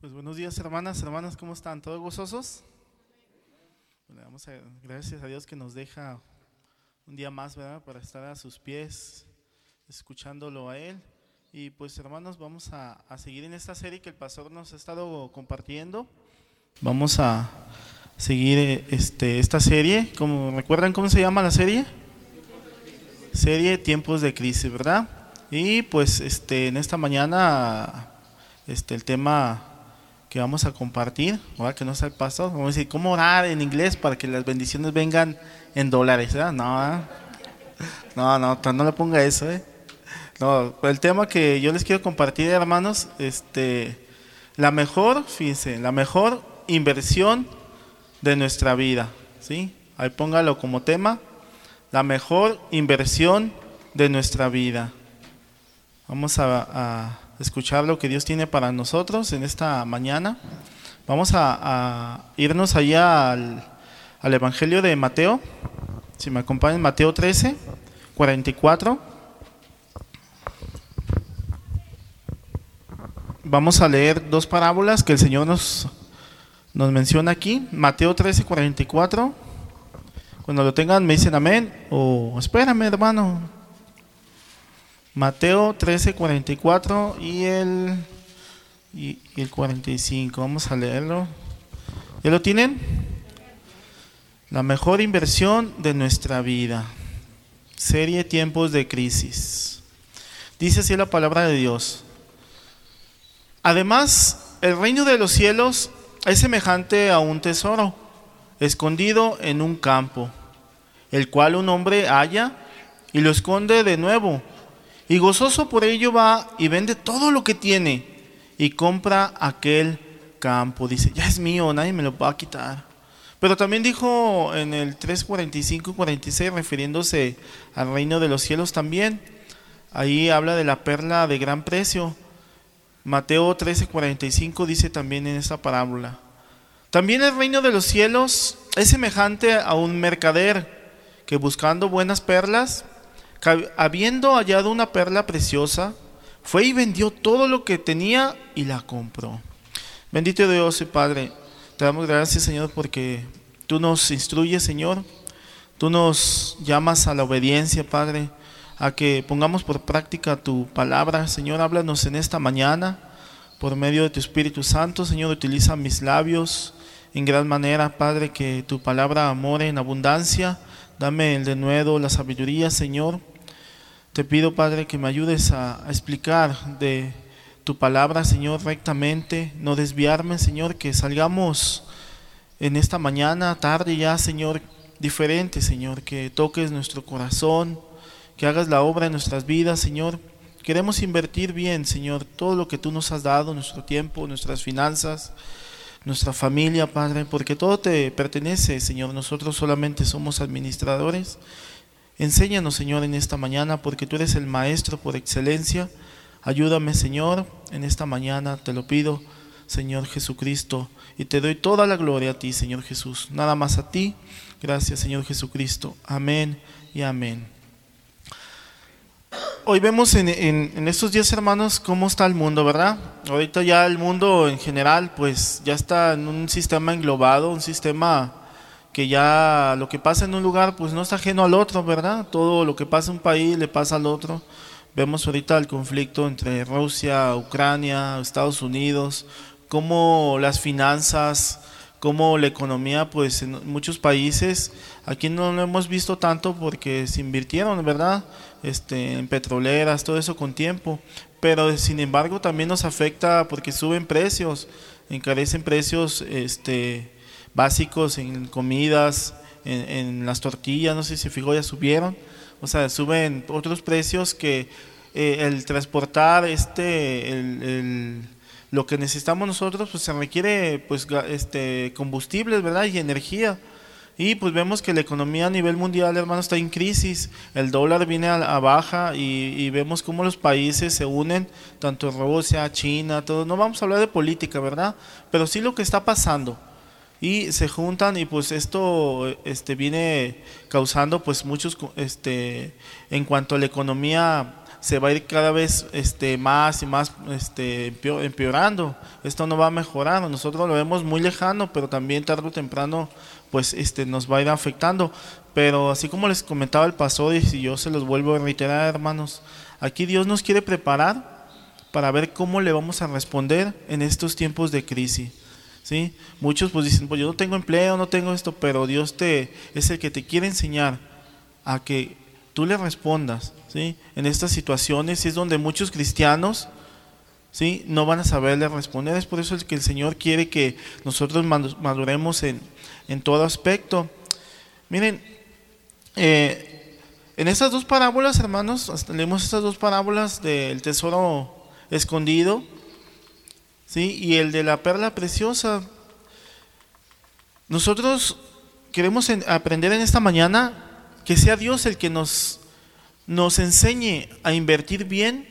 Pues buenos días hermanas, hermanas, ¿cómo están? ¿Todos gozosos? Damos gracias a Dios que nos deja un día más, ¿verdad? Para estar a sus pies, escuchándolo a Él. Y pues hermanos, vamos a, a seguir en esta serie que el pastor nos ha estado compartiendo. Vamos a seguir este, esta serie. Como, ¿Recuerdan cómo se llama la serie? Serie Tiempos de Crisis, ¿verdad? Y pues este, en esta mañana este, el tema que vamos a compartir, ahora que no está el pastor, vamos a decir, ¿cómo orar en inglés para que las bendiciones vengan en dólares? No, no, no, no le ponga eso, ¿eh? No, el tema que yo les quiero compartir, hermanos, este, la mejor, fíjense, la mejor inversión de nuestra vida, ¿sí? Ahí póngalo como tema, la mejor inversión de nuestra vida. Vamos a escuchar lo que Dios tiene para nosotros en esta mañana. Vamos a, irnos allá al, al, Evangelio de Mateo. Si me acompañan, Mateo 13, 44. Vamos a leer dos parábolas que el Señor nos, nos menciona aquí. Mateo 13, 44. Cuando lo tengan me dicen amén o espérame hermano, Mateo 13, 44 y el, y, el 45. Vamos a leerlo. ¿Ya lo tienen? La mejor inversión de nuestra vida. Serie Tiempos de Crisis. Dice así la palabra de Dios. Además, el reino de los cielos es semejante a un tesoro escondido en un campo, el cual un hombre halla y lo esconde de nuevo y gozoso por ello va y vende todo lo que tiene y compra aquel campo. Dice, ya es mío, nadie me lo va a quitar. Pero también dijo en el 3.45-46, refiriéndose al reino de los cielos también, ahí habla de la perla de gran precio. Mateo 13.45 dice también en esa parábola. También el reino de los cielos es semejante a un mercader que buscando buenas perlas, habiendo hallado una perla preciosa, fue y vendió todo lo que tenía y la compró. Bendito Dios y Padre, te damos gracias Señor porque tú nos instruyes Señor, tú nos llamas a la obediencia Padre, a que pongamos por práctica tu palabra. Señor, háblanos en esta mañana por medio de tu Espíritu Santo. Señor, utiliza mis labios en gran manera, Padre, que tu palabra amore en abundancia. Dame el denuedo, la sabiduría, Señor, te pido, Padre, que me ayudes a, explicar de tu palabra, Señor, rectamente, no desviarme, Señor, que salgamos en esta mañana, tarde ya, Señor, diferente, Señor, que toques nuestro corazón, que hagas la obra en nuestras vidas, Señor. Queremos invertir bien, Señor, todo lo que tú nos has dado, nuestro tiempo, nuestras finanzas, nuestra familia, Padre, porque todo te pertenece, Señor. Nosotros solamente somos administradores Enséñanos, Señor, en esta mañana, porque tú eres el Maestro por excelencia. Ayúdame, Señor, en esta mañana, te lo pido, Señor Jesucristo, y te doy toda la gloria a ti, Señor Jesús. Nada más a ti. Gracias, Señor Jesucristo. Amén y amén. Hoy vemos en, estos días, hermanos, cómo está el mundo, ¿verdad? Ahorita ya el mundo en general, pues ya está en un sistema englobado, un sistema que ya lo que pasa en un lugar pues no está ajeno al otro, ¿verdad? Todo lo que pasa en un país le pasa al otro. Vemos ahorita el conflicto entre Rusia, Ucrania, Estados Unidos, cómo las finanzas, cómo la economía, pues en muchos países, aquí no lo hemos visto tanto porque se invirtieron, ¿verdad? Este, en petroleras, todo eso con tiempo, pero sin embargo también nos afecta porque suben precios, encarecen precios, este, básicos en comidas, en, las tortillas, no sé si fijó, ya subieron. O sea, suben otros precios que eh, el transportar este, el, lo que necesitamos nosotros, pues se requiere pues este combustibles, ¿verdad? Y energía. Y pues vemos que la economía a nivel mundial, hermano, está en crisis. El dólar viene a, baja y, y, vemos cómo los países se unen, tanto Rusia, China, todo. No vamos a hablar de política, ¿verdad? Pero sí lo que está pasando y se juntan y pues esto este viene causando pues muchos este en cuanto a la economía se va a ir cada vez este, más y más este, empeorando. Esto no va a mejorar. Nosotros lo vemos muy lejano, pero también tarde o temprano pues este, nos va a ir afectando. Pero así como les comentaba el pastor y yo se los vuelvo a reiterar, hermanos, aquí Dios nos quiere preparar para ver cómo le vamos a responder en estos tiempos de crisis. ¿Sí? Muchos pues dicen, pues yo no tengo empleo, no tengo esto, pero Dios te, es el que te quiere enseñar a que tú le respondas ¿sí? en estas situaciones. Es donde muchos cristianos ¿sí? no van a saberle responder. Es por eso que el Señor quiere que nosotros maduremos en, en todo aspecto. Miren, eh, en estas dos parábolas, hermanos, leemos estas dos parábolas del tesoro escondido ¿sí? y el de la perla preciosa. Nosotros queremos aprender en esta mañana que sea Dios el que nos, nos enseñe a invertir bien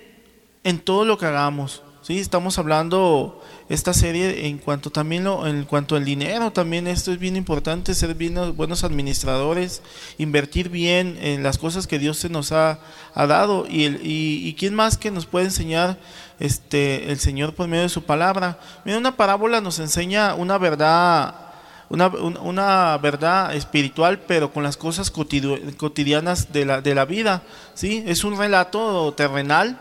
en todo lo que hagamos. ¿sí? Estamos hablando esta serie en cuanto también lo, en cuanto al dinero, también esto es bien importante, ser bien, buenos administradores, invertir bien en las cosas que Dios se nos ha, dado y, el, y, quién más que nos puede enseñar este, el Señor por medio de su palabra. Mira, una parábola nos enseña una verdad, una, una verdad espiritual, pero con las cosas cotidianas de la, de la vida. ¿sí? Es un relato terrenal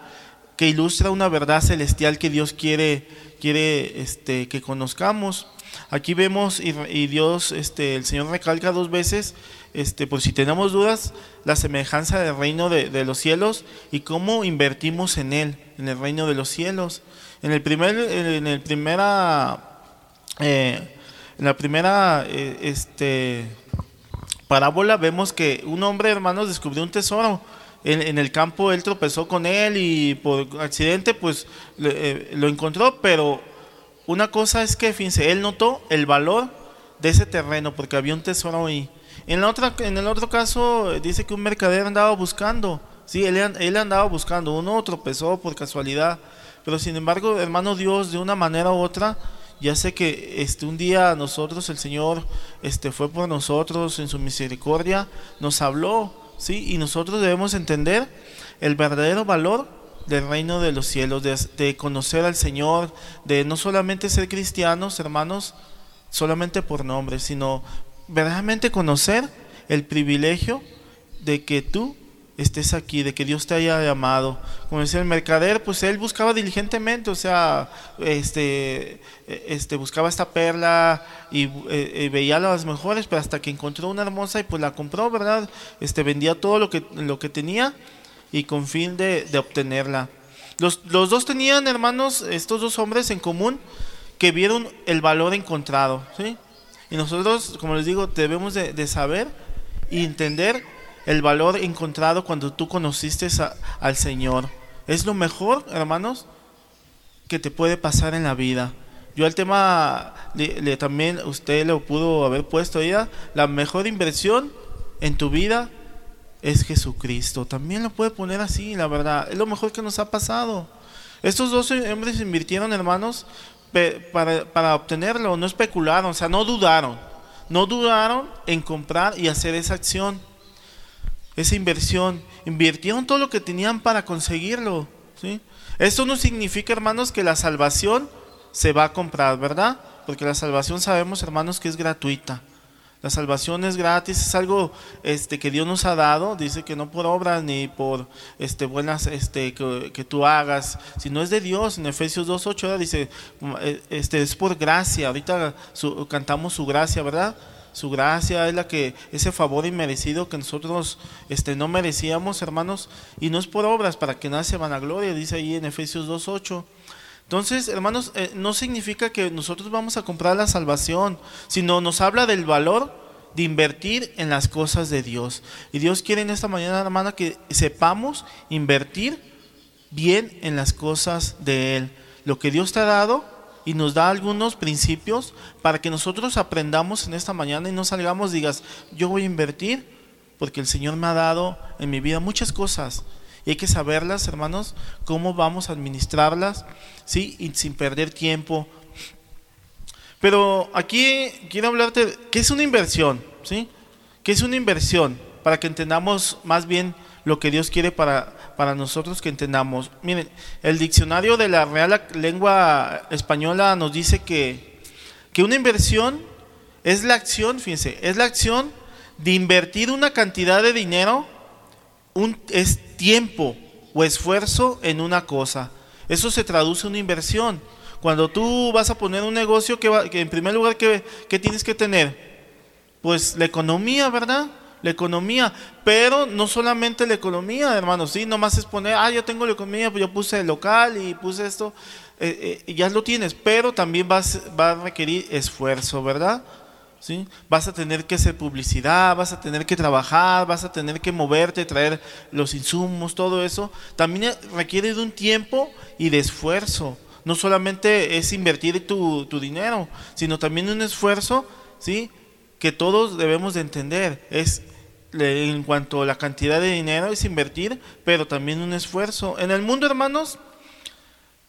que ilustra una verdad celestial que Dios quiere, quiere este, que conozcamos. Aquí vemos y, Dios, este, el Señor recalca dos veces, este, por si tenemos dudas, la semejanza del reino de, los cielos y cómo invertimos en él, en el reino de los cielos. En el primer, en el primera, eh, en la primera, eh, este, parábola vemos que un hombre, hermanos, descubrió un tesoro en, el campo él tropezó con él y por accidente pues eh, lo encontró, pero una cosa es que, fíjense, él notó el valor de ese terreno porque había un tesoro ahí. En, el otro caso dice que un mercader andaba buscando, sí, él, él andaba buscando, uno tropezó por casualidad, pero sin embargo, hermano Dios, de una manera u otra, ya sé que este un día nosotros el Señor este fue por nosotros en su misericordia, nos habló ¿sí? Y nosotros debemos entender el verdadero valor del reino de los cielos, de, conocer al Señor, de no solamente ser cristianos, hermanos, solamente por nombre, sino verdaderamente conocer el privilegio de que tú estés aquí, de que Dios te haya llamado. Como decía el mercader, pues él buscaba diligentemente, o sea, este, este buscaba esta perla y, eh, veía las mejores, pero hasta que encontró una hermosa y pues la compró, ¿verdad? Este vendía todo lo que, lo que tenía y con fin de, obtenerla. Los, los, dos tenían, hermanos, estos dos hombres en común, que vieron el valor encontrado, ¿sí? Y nosotros, como les digo, debemos de, de saber y entender el valor encontrado cuando tú conociste al Señor. Es lo mejor, hermanos, que te puede pasar en la vida. Yo al tema le, también usted lo pudo haber puesto ya, la mejor inversión en tu vida es Jesucristo. También lo puede poner así, la verdad. Es lo mejor que nos ha pasado. Estos dos hombres invirtieron, hermanos, para, para obtenerlo, no especularon, o sea, no dudaron. No dudaron en comprar y hacer esa acción esa inversión, invirtieron todo lo que tenían para conseguirlo. ¿sí? Esto no significa, hermanos, que la salvación se va a comprar, ¿verdad? Porque la salvación sabemos, hermanos, que es gratuita. La salvación es gratis, es algo este, que Dios nos ha dado, dice que no por obras ni por este, buenas este, que, tú hagas, sino es de Dios. En Efesios 2.8 dice, este, es por gracia, ahorita cantamos su gracia, ¿verdad? su gracia, es la que ese favor inmerecido que nosotros este, no merecíamos, hermanos, y no es por obras para que nace vanagloria, dice ahí en Efesios 2.8. Entonces, hermanos, eh, no significa que nosotros vamos a comprar la salvación, sino nos habla del valor de invertir en las cosas de Dios. Y Dios quiere en esta mañana, hermana, que sepamos invertir bien en las cosas de Él. Lo que Dios te ha dado, y nos da algunos principios para que nosotros aprendamos en esta mañana y no salgamos, digas, yo voy a invertir porque el Señor me ha dado en mi vida muchas cosas. Y hay que saberlas, hermanos, cómo vamos a administrarlas, ¿sí? Y sin perder tiempo. Pero aquí quiero hablarte, de ¿qué es una inversión? ¿Sí? ¿Qué es una inversión? Para que entendamos más bien lo que Dios quiere para, para nosotros que entendamos. Miren, el diccionario de la Real Lengua Española nos dice que, que una inversión es la acción, fíjense, es la acción de invertir una cantidad de dinero, un, es tiempo o esfuerzo en una cosa. Eso se traduce en una inversión. Cuando tú vas a poner un negocio, que, que en primer lugar, ¿qué, ¿qué tienes que tener? Pues la economía, ¿verdad? la economía, pero no solamente la economía, hermanos, sí, nomás es poner, ah, yo tengo la economía, pues yo puse el local y puse esto, eh, eh, ya lo tienes, pero también vas, va a requerir esfuerzo, ¿verdad? ¿Sí? Vas a tener que hacer publicidad, vas a tener que trabajar, vas a tener que moverte, traer los insumos, todo eso. También requiere de un tiempo y de esfuerzo. No solamente es invertir tu, tu dinero, sino también un esfuerzo, ¿sí? que todos debemos de entender. Es en cuanto a la cantidad de dinero, es invertir, pero también un esfuerzo. En el mundo, hermanos,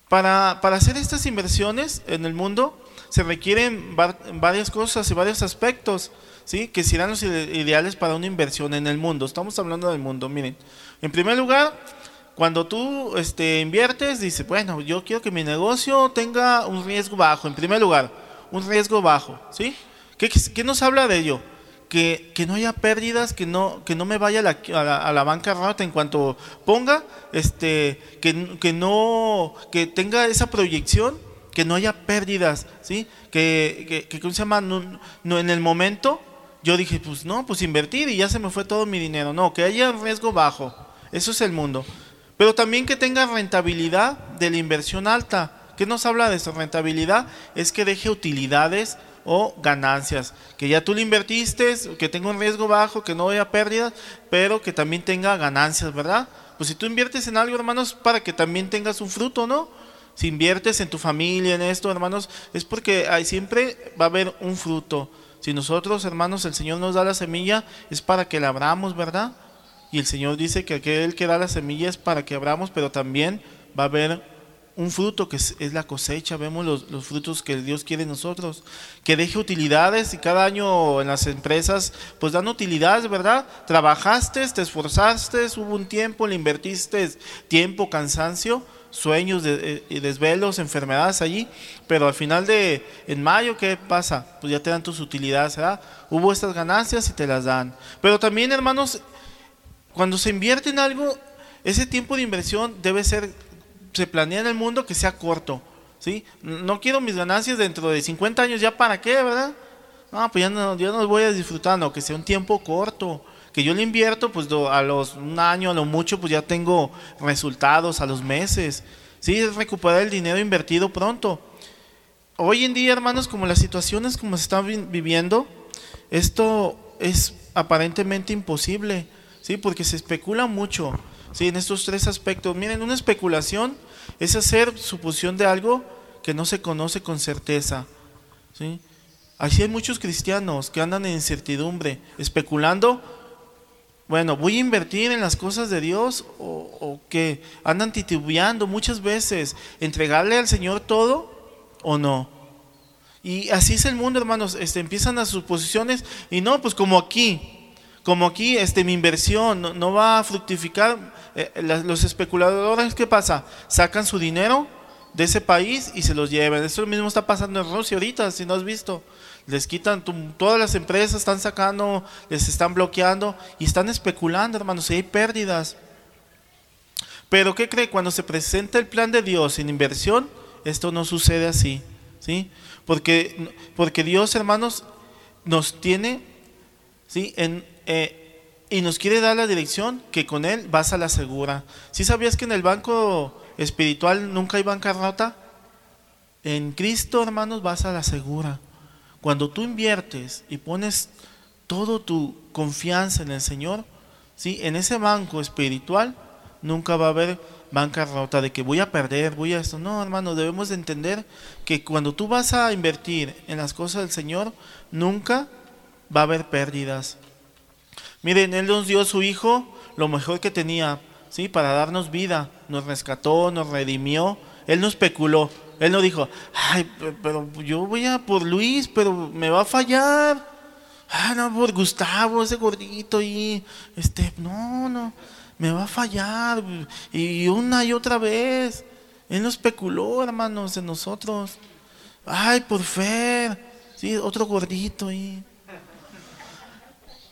para, para hacer estas inversiones en el mundo, se requieren varias cosas y varios aspectos, ¿sí? que serán los ideales para una inversión en el mundo. Estamos hablando del mundo, miren. En primer lugar, cuando tú este, inviertes, dice, bueno, yo quiero que mi negocio tenga un riesgo bajo, en primer lugar, un riesgo bajo, ¿sí? ¿Qué, nos habla de ello? Que, no haya pérdidas, que no, que no me vaya a la, a la, banca rota en cuanto ponga, este, que, que, no, que tenga esa proyección, que no haya pérdidas, ¿sí? Que, que, ¿cómo se llama? No, en el momento yo dije, pues no, pues invertir y ya se me fue todo mi dinero. No, que haya riesgo bajo. Eso es el mundo. Pero también que tenga rentabilidad de la inversión alta. ¿Qué nos habla de esa rentabilidad? Es que deje utilidades o ganancias. Que ya tú le invertiste, que tenga un riesgo bajo, que no haya pérdidas, pero que también tenga ganancias, ¿verdad? Pues si tú inviertes en algo, hermanos, para que también tengas un fruto, ¿no? Si inviertes en tu familia, en esto, hermanos, es porque hay, siempre va a haber un fruto. Si nosotros, hermanos, el Señor nos da la semilla, es para que la abramos, ¿verdad? Y el Señor dice que aquel que da la semilla es para que abramos, pero también va a haber un fruto que es, la cosecha, vemos los, frutos que Dios quiere en nosotros, que deje utilidades y cada año en las empresas pues dan utilidades, ¿verdad? Trabajaste, te esforzaste, hubo un tiempo, le invertiste tiempo, cansancio, sueños de, y desvelos, enfermedades allí, pero al final de, en mayo, ¿qué pasa? Pues ya te dan tus utilidades, ¿verdad? Hubo estas ganancias y te las dan. Pero también, hermanos, cuando se invierte en algo, ese tiempo de inversión debe ser se planea en el mundo que sea corto, ¿sí? No quiero mis ganancias dentro de 50 años, ¿ya para qué, verdad? No, pues ya no, ya no voy a disfrutar, no, que sea un tiempo corto, que yo le invierto, pues a los un año, a lo mucho, pues ya tengo resultados a los meses, ¿sí? Es recuperar el dinero invertido pronto. Hoy en día, hermanos, como las situaciones como se están viviendo, esto es aparentemente imposible, ¿sí? Porque se especula mucho. Sí, en estos tres aspectos. Miren, una especulación es hacer suposición de algo que no se conoce con certeza. ¿sí? Así hay muchos cristianos que andan en incertidumbre, especulando, bueno, voy a invertir en las cosas de Dios o, que andan titubeando muchas veces, entregarle al Señor todo o no. Y así es el mundo, hermanos, este, empiezan las suposiciones y no, pues como aquí, como aquí este, mi inversión no, va a fructificar, eh, los especuladores, ¿qué pasa? Sacan su dinero de ese país y se los llevan. Eso mismo está pasando en Rusia ahorita, si no has visto. Les quitan, todas las empresas están sacando, les están bloqueando y están especulando, hermanos, y hay pérdidas. Pero ¿qué cree? Cuando se presenta el plan de Dios en inversión, esto no sucede así, ¿sí? Porque, porque Dios, hermanos, nos tiene, ¿sí? Eh, y nos quiere dar la dirección que con Él vas a la segura. ¿Sí sabías que en el banco espiritual nunca hay bancarrota? En Cristo, hermanos, vas a la segura. Cuando tú inviertes y pones toda tu confianza en el Señor, ¿sí? en ese banco espiritual nunca va a haber bancarrota de que voy a perder, voy a esto. No, hermano, debemos de entender que cuando tú vas a invertir en las cosas del Señor, nunca va a haber pérdidas. Miren, Él nos dio a su Hijo lo mejor que tenía, ¿sí? Para darnos vida. Nos rescató, nos redimió. Él no especuló. Él no dijo, ay, pero yo voy a por Luis, pero me va a fallar. Ah, no, por Gustavo, ese gordito y este, no, no. me va a fallar. Y una y otra vez. Él no especuló, hermanos, en nosotros. Ay, por fe. Sí, otro gordito ahí.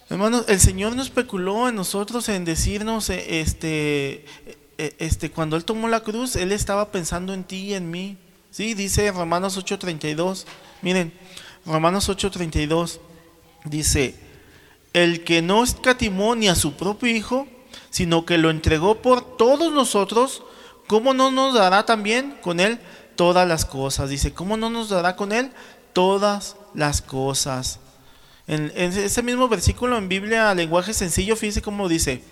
Hermanos, el Señor no especuló en nosotros en decirnos, eh, este, eh, este, cuando Él tomó la cruz, Él estaba pensando en ti y en mí. Sí, dice Romanos 8:32. Miren, Romanos 8:32 dice, el que no escatimó ni a su propio Hijo, sino que lo entregó por todos nosotros, ¿cómo no nos dará también con Él todas las cosas? Dice, ¿cómo no nos dará con Él todas las cosas? En, ese mismo versículo en Biblia, lenguaje sencillo, fíjese cómo dice,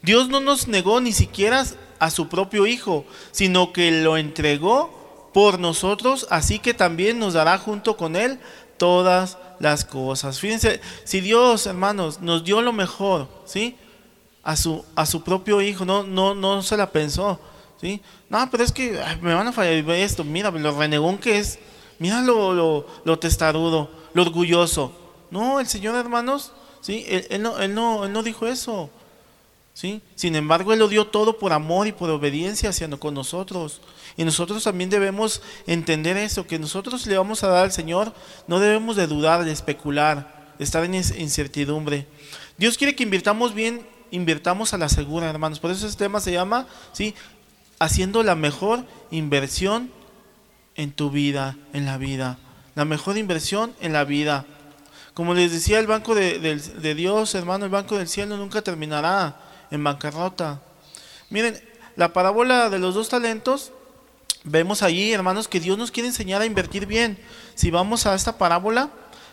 Dios no nos negó ni siquiera a su propio Hijo, sino que lo entregó por nosotros, así que también nos dará junto con Él todas las cosas. Fíjense, si Dios, hermanos, nos dio lo mejor, ¿sí? A su, a su propio hijo, no, no, no se la pensó, ¿sí? No, pero es que me van a fallar esto, mira, lo renegón que es, mira lo, lo, testarudo, lo orgulloso. No, el Señor, hermanos, ¿sí? Él, no, él, no, él no dijo eso, ¿sí? Sin embargo, Él lo dio todo por amor y por obediencia hacia con nosotros. Y nosotros también debemos entender eso, que nosotros le vamos a dar al Señor, no debemos de dudar, de especular, de estar en incertidumbre. Dios quiere que invirtamos bien, invirtamos a la segura, hermanos. Por eso este tema se llama, ¿sí? Haciendo la mejor inversión en tu vida, en la vida. La mejor inversión en la vida. Como les decía, el banco de, de Dios, hermano, el banco del cielo nunca terminará en bancarrota. Miren, la parábola de los dos talentos Vemos allí, hermanos, que Dios nos quiere enseñar a invertir bien. Si vamos a esta parábola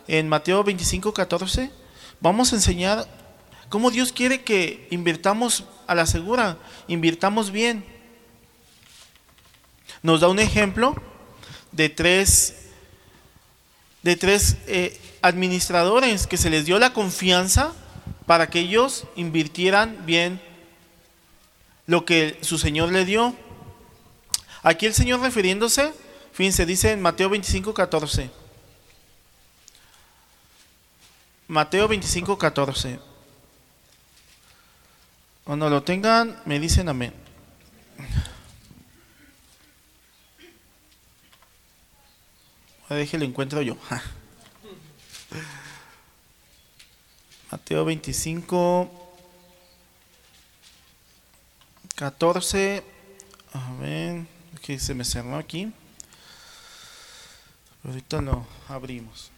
en Mateo 25, 14, vamos a enseñar cómo Dios quiere que invirtamos a la segura, invirtamos bien. Nos da un ejemplo de tres, de tres eh, administradores que se les dio la confianza para que ellos invirtieran bien lo que su Señor le dio. Aquí el Señor refiriéndose, fíjense, dice en Mateo 25, 14. Mateo 25, 14. Cuando lo tengan, me dicen amén. Déjelo encuentro yo. Mateo 25, 14. A ver que se me cerró aquí. Ahorita lo abrimos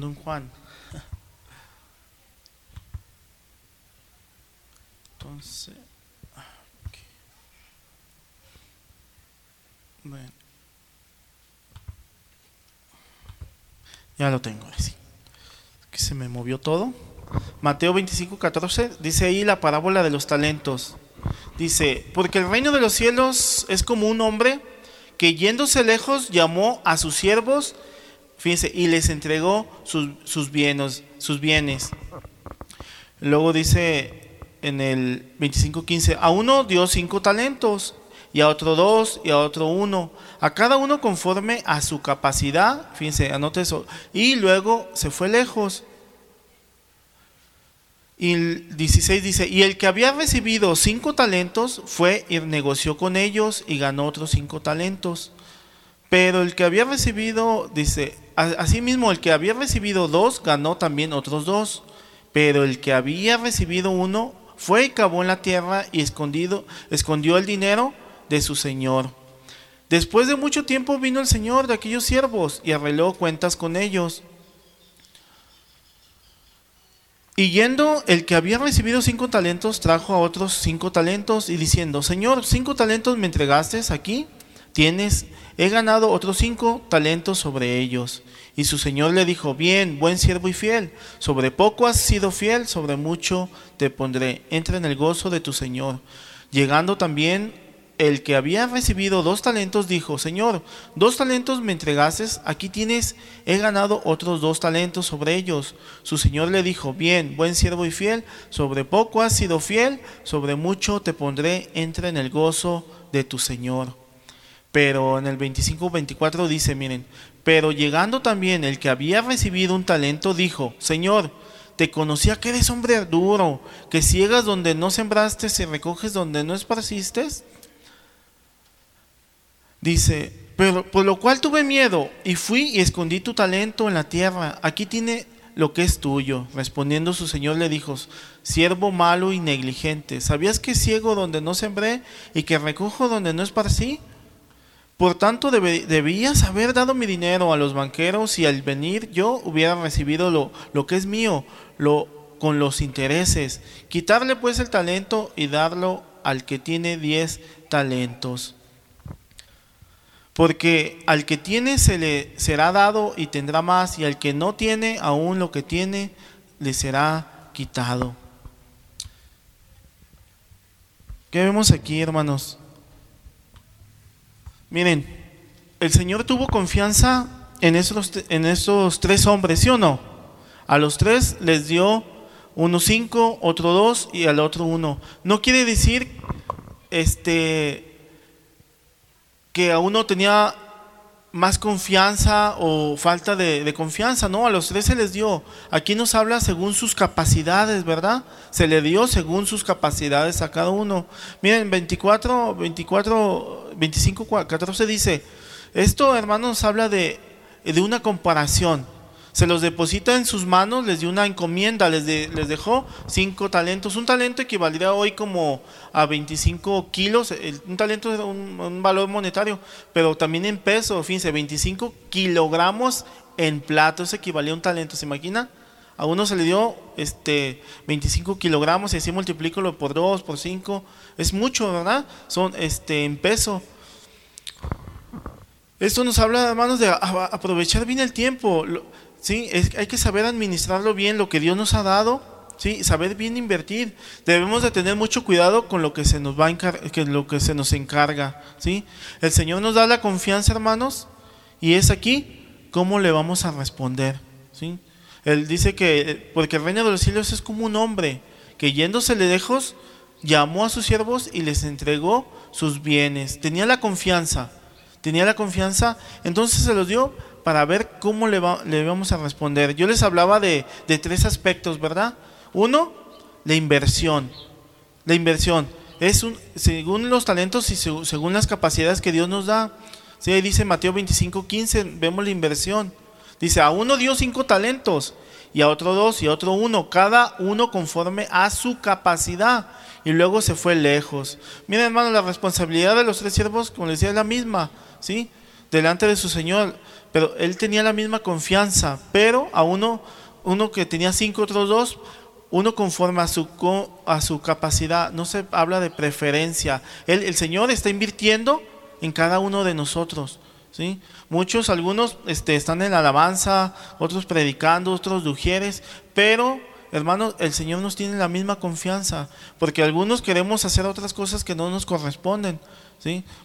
Don Juan. Entonces, bueno, ya lo tengo así. Que se me movió todo. Mateo 25, 14 dice ahí la parábola de los talentos. Dice, porque el reino de los cielos es como un hombre que yéndose lejos llamó a sus siervos, fíjense, y les entregó sus, sus, bienes, sus bienes. Luego dice en el 25.15, a uno dio cinco talentos, y a otro dos, y a otro uno, a cada uno conforme a su capacidad, fíjense, anote eso, y luego se fue lejos. Y el 16 dice, y el que había recibido cinco talentos fue y negoció con ellos y ganó otros cinco talentos. Pero el que había recibido, dice, asimismo el que había recibido dos ganó también otros dos. Pero el que había recibido uno fue y cavó en la tierra y escondido, escondió el dinero de su señor. Después de mucho tiempo vino el señor de aquellos siervos y arregló cuentas con ellos. Y yendo, el que había recibido cinco talentos trajo a otros cinco talentos y diciendo, Señor, cinco talentos me entregaste aquí, tienes he ganado otros cinco talentos sobre ellos. Y su señor le dijo, bien, buen siervo y fiel, sobre poco has sido fiel, sobre mucho te pondré, entra en el gozo de tu señor. Llegando también el que había recibido dos talentos dijo, Señor, dos talentos me entregases, aquí tienes, he ganado otros dos talentos sobre ellos. Su Señor le dijo, bien, buen siervo y fiel, sobre poco has sido fiel, sobre mucho te pondré, entra en el gozo de tu Señor. Pero en el 25-24 dice, miren, pero llegando también el que había recibido un talento, dijo, Señor, te conocía que eres hombre duro, que ciegas donde no sembraste y recoges donde no esparciste. Dice, pero por lo cual tuve miedo y fui y escondí tu talento en la tierra. Aquí tiene lo que es tuyo. Respondiendo su señor le dijo, siervo malo y negligente, ¿sabías que ciego donde no sembré y que recojo donde no esparcí? Por tanto, debías haber dado mi dinero a los banqueros y al venir yo hubiera recibido lo, lo que es mío, lo, con los intereses. Quitarle pues el talento y darlo al que tiene diez talentos. Porque al que tiene se le será dado y tendrá más, y al que no tiene, aún lo que tiene, le será quitado. ¿Qué vemos aquí, hermanos? Miren, el Señor tuvo confianza en esos, en esos tres hombres, ¿sí o no? A los tres les dio uno cinco, otro dos y al otro uno. No quiere decir este, que a uno tenía más confianza o falta de, confianza, no, a los tres se les dio. Aquí nos habla según sus capacidades, ¿verdad? Se le dio según sus capacidades a cada uno. Miren, 24, 24, 25, 14 dice, esto hermanos habla de, de una comparación se los deposita en sus manos, les dio una encomienda, les, les dejó cinco talentos. Un talento equivaldría hoy como a 25 kilos, un talento es un, valor monetario, pero también en peso, fíjense, 25 kilogramos en plato, eso equivalía a un talento, ¿se imagina? A uno se le dio este 25 kilogramos y así multiplícalo por 2, por 5, es mucho, ¿verdad? Son este en peso. Esto nos habla, hermanos, de aprovechar bien el tiempo. ¿Sí? Es, hay que saber administrarlo bien, lo que Dios nos ha dado, ¿sí? Saber bien invertir. Debemos de tener mucho cuidado con lo que se nos va a que lo que se nos encarga, ¿sí? El Señor nos da la confianza, hermanos, y es aquí cómo le vamos a responder, ¿sí? Él dice que porque el reino de los cielos es como un hombre que yéndose lejos llamó a sus siervos y les entregó sus bienes. Tenía la confianza, tenía la confianza, entonces se los dio para ver cómo le, vamos a responder. Yo les hablaba de, tres aspectos, ¿verdad? Uno, la inversión. La inversión es un, según los talentos y según las capacidades que Dios nos da. Sí, ahí dice Mateo 25, 15, vemos la inversión. Dice, a uno dio cinco talentos, y a otro dos, y a otro uno, cada uno conforme a su capacidad. Y luego se fue lejos. Miren, hermano, la responsabilidad de los tres siervos, como les decía, es la misma, ¿sí? Delante de su Señor pero él tenía la misma confianza, pero a uno, uno que tenía cinco, otros dos, uno conforme a su, a su capacidad, no se habla de preferencia. el Señor está invirtiendo en cada uno de nosotros. ¿sí? Muchos, algunos este, están en la alabanza, otros predicando, otros dujieres, pero hermanos, el Señor nos tiene la misma confianza, porque algunos queremos hacer otras cosas que no nos corresponden.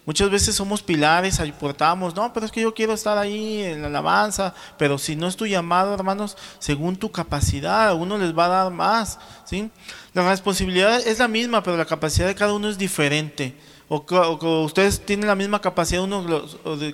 Muchas veces somos pilares, aportamos, no, pero es que yo quiero estar ahí en la alabanza, pero si no es tu llamado, hermanos, según tu capacidad, uno les va a dar más, ¿sí? La responsabilidad es la misma, pero la capacidad de cada uno es diferente o ustedes tienen la misma capacidad uno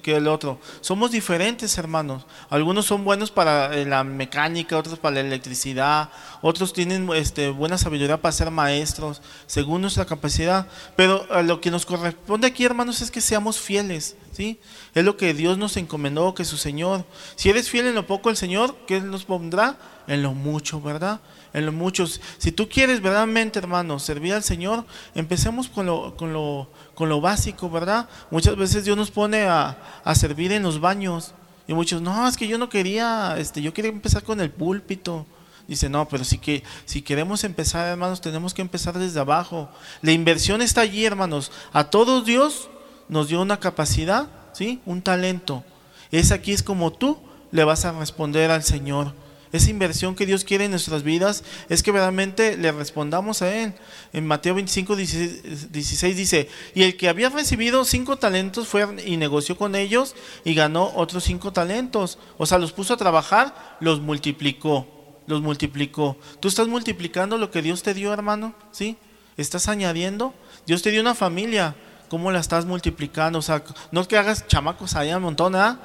que el otro. Somos diferentes, hermanos. Algunos son buenos para eh, la mecánica, otros para la electricidad, otros tienen este, buena sabiduría para ser maestros, según nuestra capacidad. Pero lo que nos corresponde aquí, hermanos, es que seamos fieles. ¿sí? Es lo que Dios nos encomendó, que su Señor. Si eres fiel en lo poco, el Señor, ¿qué nos pondrá? En lo mucho, ¿verdad? En lo mucho. Si tú quieres verdaderamente, hermano, servir al Señor, empecemos con lo, con lo con lo básico, ¿verdad? Muchas veces Dios nos pone a, servir en los baños. Y muchos, no, es que yo no quería, este, yo quería empezar con el púlpito. Dice, no, pero sí que, si queremos empezar, hermanos, tenemos que empezar desde abajo. La inversión está allí, hermanos. A todos Dios nos dio una capacidad, ¿sí? Un talento. Es aquí es como tú le vas a responder al Señor. Esa inversión que Dios quiere en nuestras vidas es que verdaderamente le respondamos a Él. En Mateo 25, 16, dice, y el que había recibido cinco talentos fue y negoció con ellos y ganó otros cinco talentos. O sea, los puso a trabajar, los multiplicó, los multiplicó. ¿Tú estás multiplicando lo que Dios te dio, hermano? ¿Sí? ¿Estás añadiendo? Dios te dio una familia, ¿cómo la estás multiplicando? O sea, no que hagas chamacos allá un montón, ¿ah?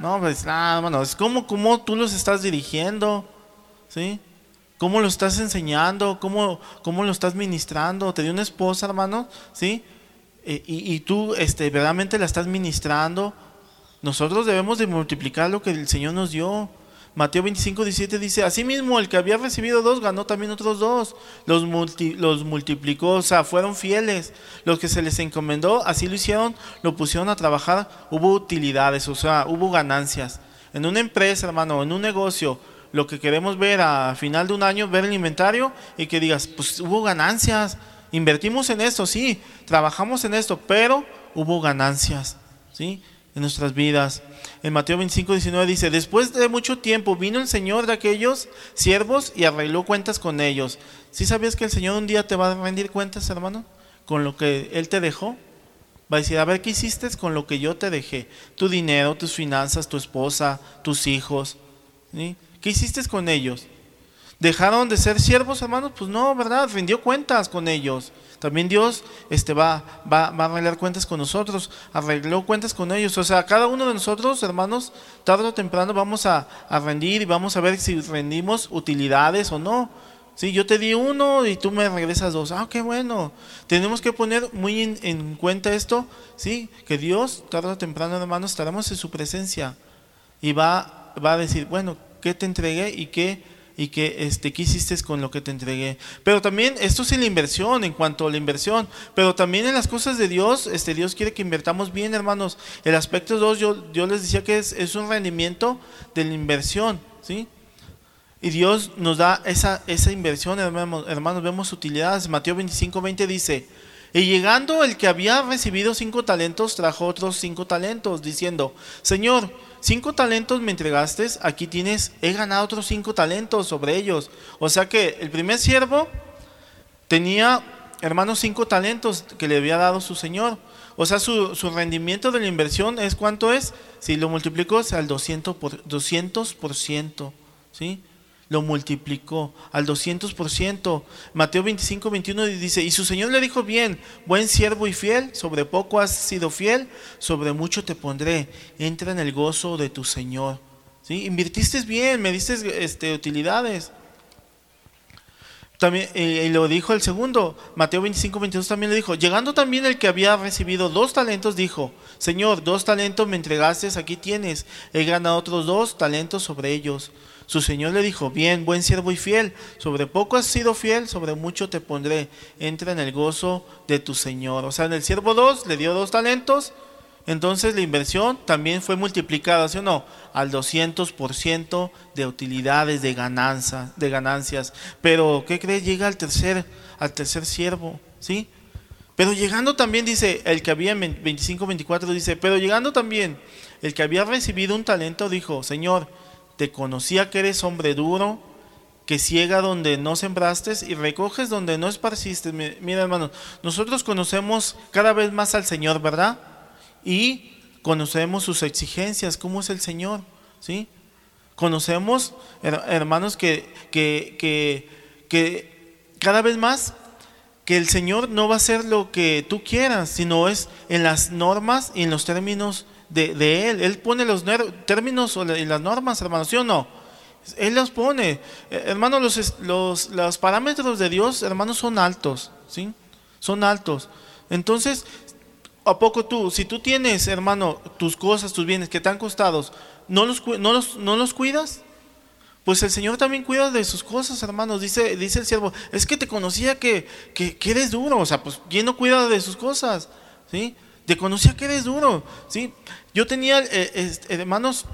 No, pues nada, bueno, es como, como tú los estás dirigiendo, ¿sí? ¿Cómo lo estás enseñando? ¿Cómo, cómo lo estás ministrando? ¿Te dio una esposa, hermano? ¿Sí? Eh, y, y, tú este, verdaderamente la estás ministrando. Nosotros debemos de multiplicar lo que el Señor nos dio. Mateo 25, 17 dice, asimismo el que había recibido dos ganó también otros dos, los, los multiplicó, o sea, fueron fieles, los que se les encomendó, así lo hicieron, lo pusieron a trabajar, hubo utilidades, o sea, hubo ganancias. En una empresa, hermano, en un negocio, lo que queremos ver a final de un año, ver el inventario y que digas, pues hubo ganancias, invertimos en esto, sí, trabajamos en esto, pero hubo ganancias, ¿sí? En nuestras vidas. En Mateo 25, 19 dice, después de mucho tiempo vino el Señor de aquellos siervos y arregló cuentas con ellos. ¿Sí sabías que el Señor un día te va a rendir cuentas, hermano? Con lo que Él te dejó. Va a decir, a ver, ¿qué hiciste con lo que yo te dejé? Tu dinero, tus finanzas, tu esposa, tus hijos. ¿Qué hiciste con ellos? ¿Dejaron de ser siervos, hermanos? Pues no, ¿verdad? Rindió cuentas con ellos. También Dios este, va, va, va, a arreglar cuentas con nosotros, arregló cuentas con ellos. O sea, cada uno de nosotros, hermanos, tarde o temprano vamos a, a rendir y vamos a ver si rendimos utilidades o no. Sí, yo te di uno y tú me regresas dos. Ah, qué bueno. Tenemos que poner muy en, en cuenta esto, sí, que Dios tarde o temprano, hermanos, estaremos en su presencia y va, va a decir, bueno, ¿qué te entregué y qué y que este, qué hiciste con lo que te entregué. Pero también esto es en la inversión, en cuanto a la inversión, pero también en las cosas de Dios, este, Dios quiere que invertamos bien, hermanos. El aspecto 2, yo, yo les decía que es, es un rendimiento de la inversión, ¿sí? Y Dios nos da esa, esa inversión, hermanos, hermanos, vemos utilidades. Mateo 25, 20 dice, y llegando el que había recibido cinco talentos, trajo otros cinco talentos, diciendo, Señor, cinco talentos me entregaste, aquí tienes, he ganado otros cinco talentos sobre ellos. O sea que el primer siervo tenía, hermanos, cinco talentos que le había dado su Señor. O sea, su, rendimiento de la inversión es cuánto es, si lo multiplicó es al 200%, por, 200% ¿sí? Lo multiplicó al 200%. Mateo 25, 21 dice, y su Señor le dijo, bien, buen siervo y fiel, sobre poco has sido fiel, sobre mucho te pondré, entra en el gozo de tu Señor. ¿Sí? Invirtiste bien, me diste este, utilidades. También, y lo dijo el segundo, Mateo 25, 22 también le dijo, llegando también el que había recibido dos talentos, dijo, Señor, dos talentos me entregaste, aquí tienes, he ganado otros dos talentos sobre ellos. Su señor le dijo, bien, buen siervo y fiel, sobre poco has sido fiel, sobre mucho te pondré, entra en el gozo de tu señor. O sea, en el siervo 2 le dio dos talentos, entonces la inversión también fue multiplicada, ¿sí o no? Al 200% de utilidades, de, ganancia, de ganancias. Pero, ¿qué crees? Llega al tercer, al tercer siervo, ¿sí? Pero llegando también, dice, el que había en 25-24, dice, pero llegando también, el que había recibido un talento, dijo, Señor, te conocía que eres hombre duro, que ciega donde no sembraste y recoges donde no esparciste. Mira, hermano, nosotros conocemos cada vez más al Señor, ¿verdad? Y conocemos sus exigencias, cómo es el Señor, ¿sí? Conocemos, hermanos, que, que, que, que cada vez más que el Señor no va a hacer lo que tú quieras, sino es en las normas y en los términos de, Él. Él pone los términos y las normas, hermanos, ¿sí o no? Él los pone. Eh, hermanos, los, los, los parámetros de Dios, hermanos, son altos, ¿sí? Son altos. Entonces, ¿a poco tú, si tú tienes, hermano, tus cosas, tus bienes que te han costado, ¿no los, no los, no los cuidas? Pues el Señor también cuida de sus cosas, hermanos. Dice, dice el siervo, es que te conocía que, que, que eres duro. O sea, pues, ¿quién no cuida de sus cosas? ¿Sí? Te conocía que eres duro, ¿sí? Yo tenía, eh, hermanos,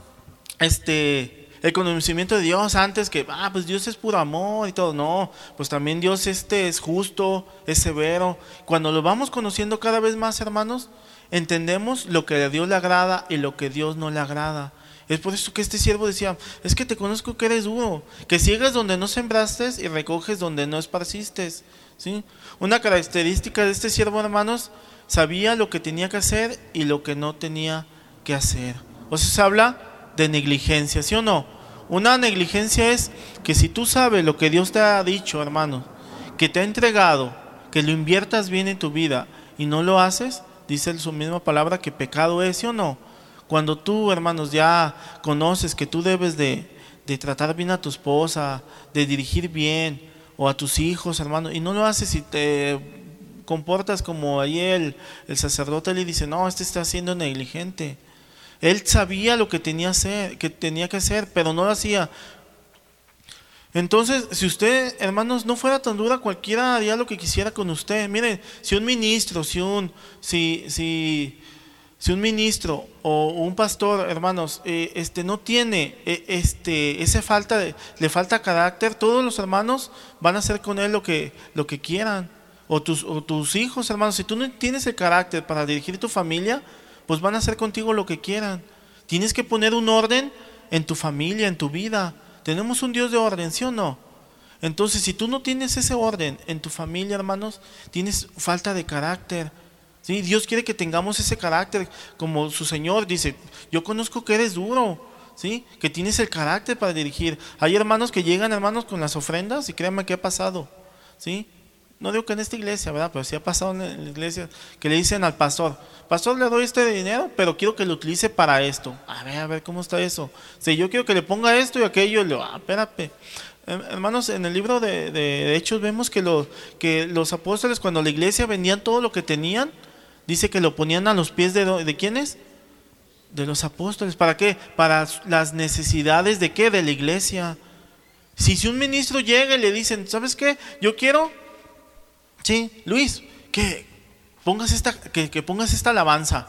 este, el conocimiento de Dios antes que, ah, pues Dios es puro amor y todo. No, pues también Dios este es justo, es severo. Cuando lo vamos conociendo cada vez más, hermanos, entendemos lo que a Dios le agrada y lo que a Dios no le agrada. Es por eso que este siervo decía, es que te conozco que eres duro, que ciegas donde no sembraste y recoges donde no esparciste. ¿sí? Una característica de este siervo, hermanos, sabía lo que tenía que hacer y lo que no tenía que hacer. O sea, se habla de negligencia, ¿sí o no? Una negligencia es que si tú sabes lo que Dios te ha dicho, hermano, que te ha entregado, que lo inviertas bien en tu vida y no lo haces, dice su misma palabra que pecado es, ¿sí o no? Cuando tú, hermanos, ya conoces que tú debes de, tratar bien a tu esposa, de dirigir bien, o a tus hijos, hermano, y no lo haces y te comportas como ahí el, el sacerdote le dice, no, este está siendo negligente. Él sabía lo que tenía, que tenía que hacer, pero no lo hacía. Entonces, si usted, hermanos, no fuera tan dura, cualquiera haría lo que quisiera con usted. Miren, si un ministro, si un, si, si, si un ministro o un pastor, hermanos, eh, este no tiene eh, este ese falta le falta carácter, todos los hermanos van a hacer con él lo que lo que quieran. O tus, o tus hijos, hermanos, si tú no tienes el carácter para dirigir tu familia, pues van a hacer contigo lo que quieran. Tienes que poner un orden en tu familia, en tu vida. Tenemos un Dios de orden, ¿sí o no? Entonces, si tú no tienes ese orden en tu familia, hermanos, tienes falta de carácter. ¿sí? Dios quiere que tengamos ese carácter, como su Señor dice, yo conozco que eres duro, ¿sí? que tienes el carácter para dirigir. Hay hermanos que llegan, hermanos, con las ofrendas y créanme que ha pasado. ¿sí? No digo que en esta iglesia, ¿verdad? Pero sí ha pasado en la iglesia que le dicen al pastor, pastor, le doy este dinero, pero quiero que lo utilice para esto. A ver, a ver, ¿cómo está eso? Si yo quiero que le ponga esto y aquello, le digo, ah, espérate. Hermanos, en el libro de, Hechos vemos que, que los apóstoles cuando la iglesia vendían todo lo que tenían, dice que lo ponían a los pies de, de quiénes? De los apóstoles. ¿Para qué? Para las necesidades de qué? De la iglesia. Si, si un ministro llega y le dicen, ¿sabes qué? Yo quiero Sí, Luis, que pongas esta, que, pongas esta alabanza.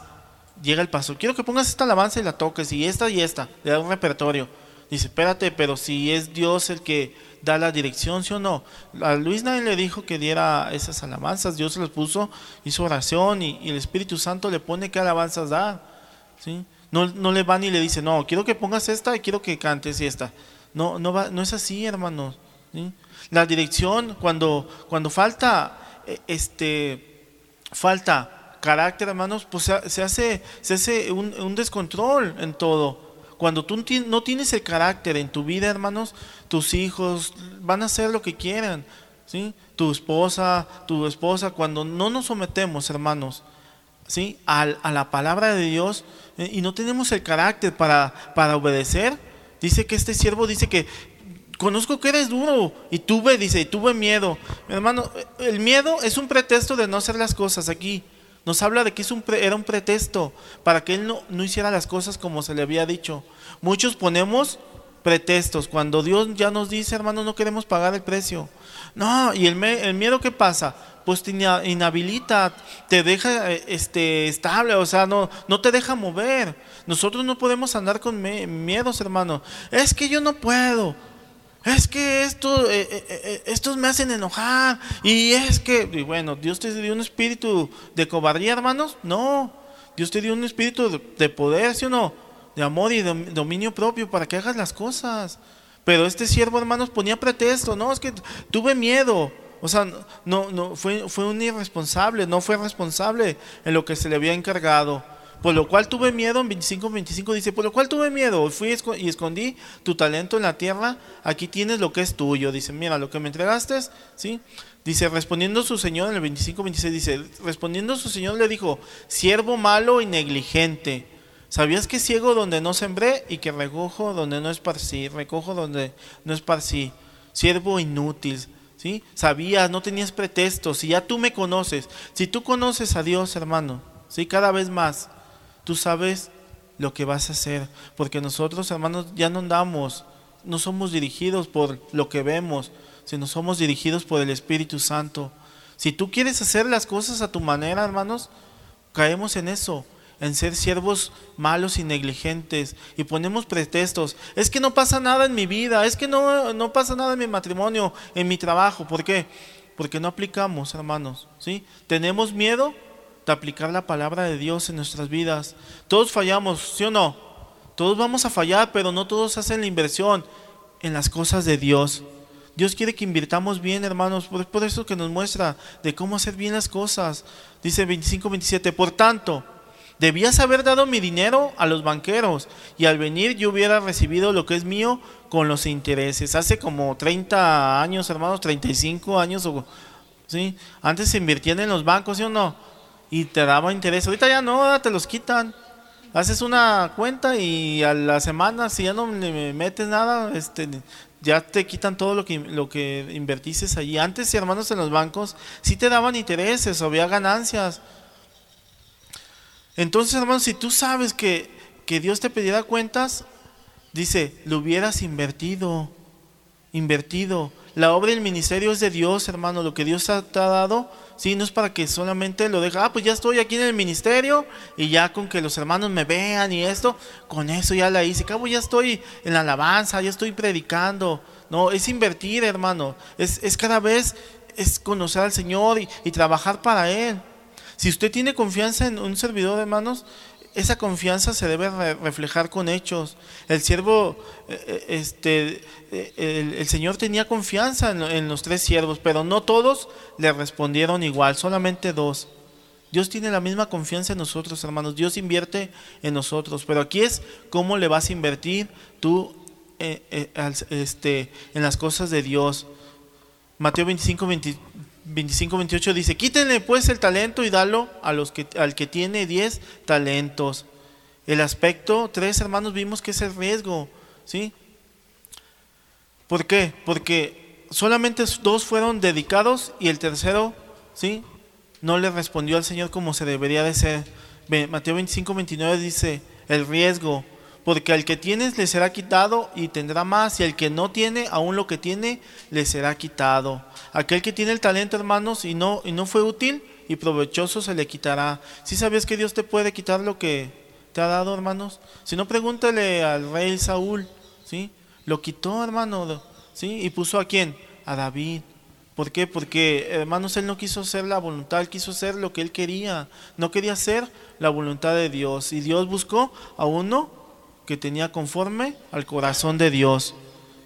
Llega el paso, quiero que pongas esta alabanza y la toques, y esta y esta, le da un repertorio. Dice, espérate, pero si es Dios el que da la dirección, ¿sí o no? A Luis nadie le dijo que diera esas alabanzas, Dios se las puso, hizo oración y, el Espíritu Santo le pone qué alabanzas da. ¿sí? No, no le van y le dice, no, quiero que pongas esta y quiero que cantes esta. No, no, va, no es así, hermanos. La dirección, cuando, cuando falta este, falta carácter, hermanos, pues se, hace, un, descontrol en todo. Cuando tú no tienes el carácter en tu vida, hermanos, tus hijos van a hacer lo que quieran. ¿sí? Tu esposa, tu esposa, cuando no nos sometemos, hermanos, ¿sí? a, a la palabra de Dios eh, y no tenemos el carácter para, para obedecer, dice que este siervo dice que conozco que eres duro y tuve, dice, y tuve miedo. Mi hermano, el miedo es un pretexto de no hacer las cosas aquí. Nos habla de que es un era un pretexto para que él no, no hiciera las cosas como se le había dicho. Muchos ponemos pretextos. Cuando Dios ya nos dice, hermano, no queremos pagar el precio. No, y el, el miedo, ¿qué pasa? Pues te inhabilita, te deja eh, este, estable, o sea, no, no te deja mover. Nosotros no podemos andar con miedos, hermano. Es que yo no puedo es que esto, eh, eh, eh, estos me hacen enojar. Y es que, bueno, Dios te dio un espíritu de cobardía, hermanos. No, Dios te dio un espíritu de, poder, ¿sí o no? De amor y de dominio propio para que hagas las cosas. Pero este siervo, hermanos, ponía pretexto. No, es que tuve miedo. O sea, no, no, fue, fue un irresponsable, no fue responsable en lo que se le había encargado. Por lo cual tuve miedo, en 25, 25 dice, por lo cual tuve miedo, fui y escondí tu talento en la tierra, aquí tienes lo que es tuyo. Dice, mira, lo que me entregaste, ¿sí? Dice, respondiendo su señor, en el 25, 26 dice, respondiendo su señor le dijo, siervo malo y negligente, ¿sabías que ciego donde no sembré y que recojo donde no esparcí? Recojo donde no esparcí. Siervo inútil, ¿sí? Sabías, no tenías pretextos, si ya tú me conoces, si tú conoces a Dios, hermano, ¿sí? Cada vez más Tú sabes lo que vas a hacer, porque nosotros, hermanos, ya no andamos, no somos dirigidos por lo que vemos, sino somos dirigidos por el Espíritu Santo. Si tú quieres hacer las cosas a tu manera, hermanos, caemos en eso, en ser siervos malos y negligentes y ponemos pretextos. Es que no pasa nada en mi vida, es que no, no pasa nada en mi matrimonio, en mi trabajo. ¿Por qué? Porque no aplicamos, hermanos. ¿sí? Tenemos miedo de aplicar la palabra de Dios en nuestras vidas. Todos fallamos, ¿sí o no? Todos vamos a fallar, pero no todos hacen la inversión en las cosas de Dios. Dios quiere que invirtamos bien, hermanos, por, por eso que nos muestra de cómo hacer bien las cosas. Dice 25, 27, por tanto, debías haber dado mi dinero a los banqueros y al venir yo hubiera recibido lo que es mío con los intereses. Hace como 30 años, hermanos, 35 años, ¿sí? antes se invirtían en los bancos, ¿sí o no? Y te daba interés. Ahorita ya no, te los quitan haces una cuenta y a la semana, si ya no le metes nada, este, ya te quitan todo lo que, lo que invertiste allí. Antes, hermanos, en los bancos sí te daban intereses, había ganancias. Entonces, hermanos, si tú sabes que, que Dios te pidiera cuentas, dice, lo hubieras invertido, invertido. La obra del ministerio es de Dios, hermano, lo que Dios te ha dado Sí, no es para que solamente lo deje, ah, pues ya estoy aquí en el ministerio y ya con que los hermanos me vean y esto, con eso ya la hice. Cabo, ya estoy en la alabanza, ya estoy predicando. No, es invertir, hermano. Es, es cada vez es conocer al Señor y, y trabajar para Él. Si usted tiene confianza en un servidor, hermanos, esa confianza se debe reflejar con hechos. El siervo, eh, eh, este, eh, el, Señor tenía confianza en, los tres siervos, pero no todos le respondieron igual, solamente dos. Dios tiene la misma confianza en nosotros, hermanos. Dios invierte en nosotros, pero aquí es cómo le vas a invertir tú este, en las cosas de Dios. Mateo 25, 25, 28 dice, quítenle pues el talento y dalo a los que, al que tiene 10 talentos. El aspecto, tres hermanos vimos que es el riesgo, ¿sí? ¿Por qué? Porque solamente dos fueron dedicados y el tercero, ¿sí? No le respondió al Señor como se debería de ser. Mateo 25, 29 dice, el riesgo, porque al que tienes le será quitado y tendrá más, y al que no tiene, aún lo que tiene, le será quitado. Aquel que tiene el talento, hermanos, y no, y no fue útil y provechoso, se le quitará. Si sabías que Dios te puede quitar lo que te ha dado, hermanos? Si no, pregúntale al rey Saúl, ¿sí? Lo quitó, hermano, ¿sí? Y puso a quién? A David. ¿Por qué? Porque, hermanos, él no quiso hacer la voluntad, él quiso hacer lo que él quería. No quería hacer la voluntad de Dios. Y Dios buscó a uno que tenía conforme al corazón de Dios.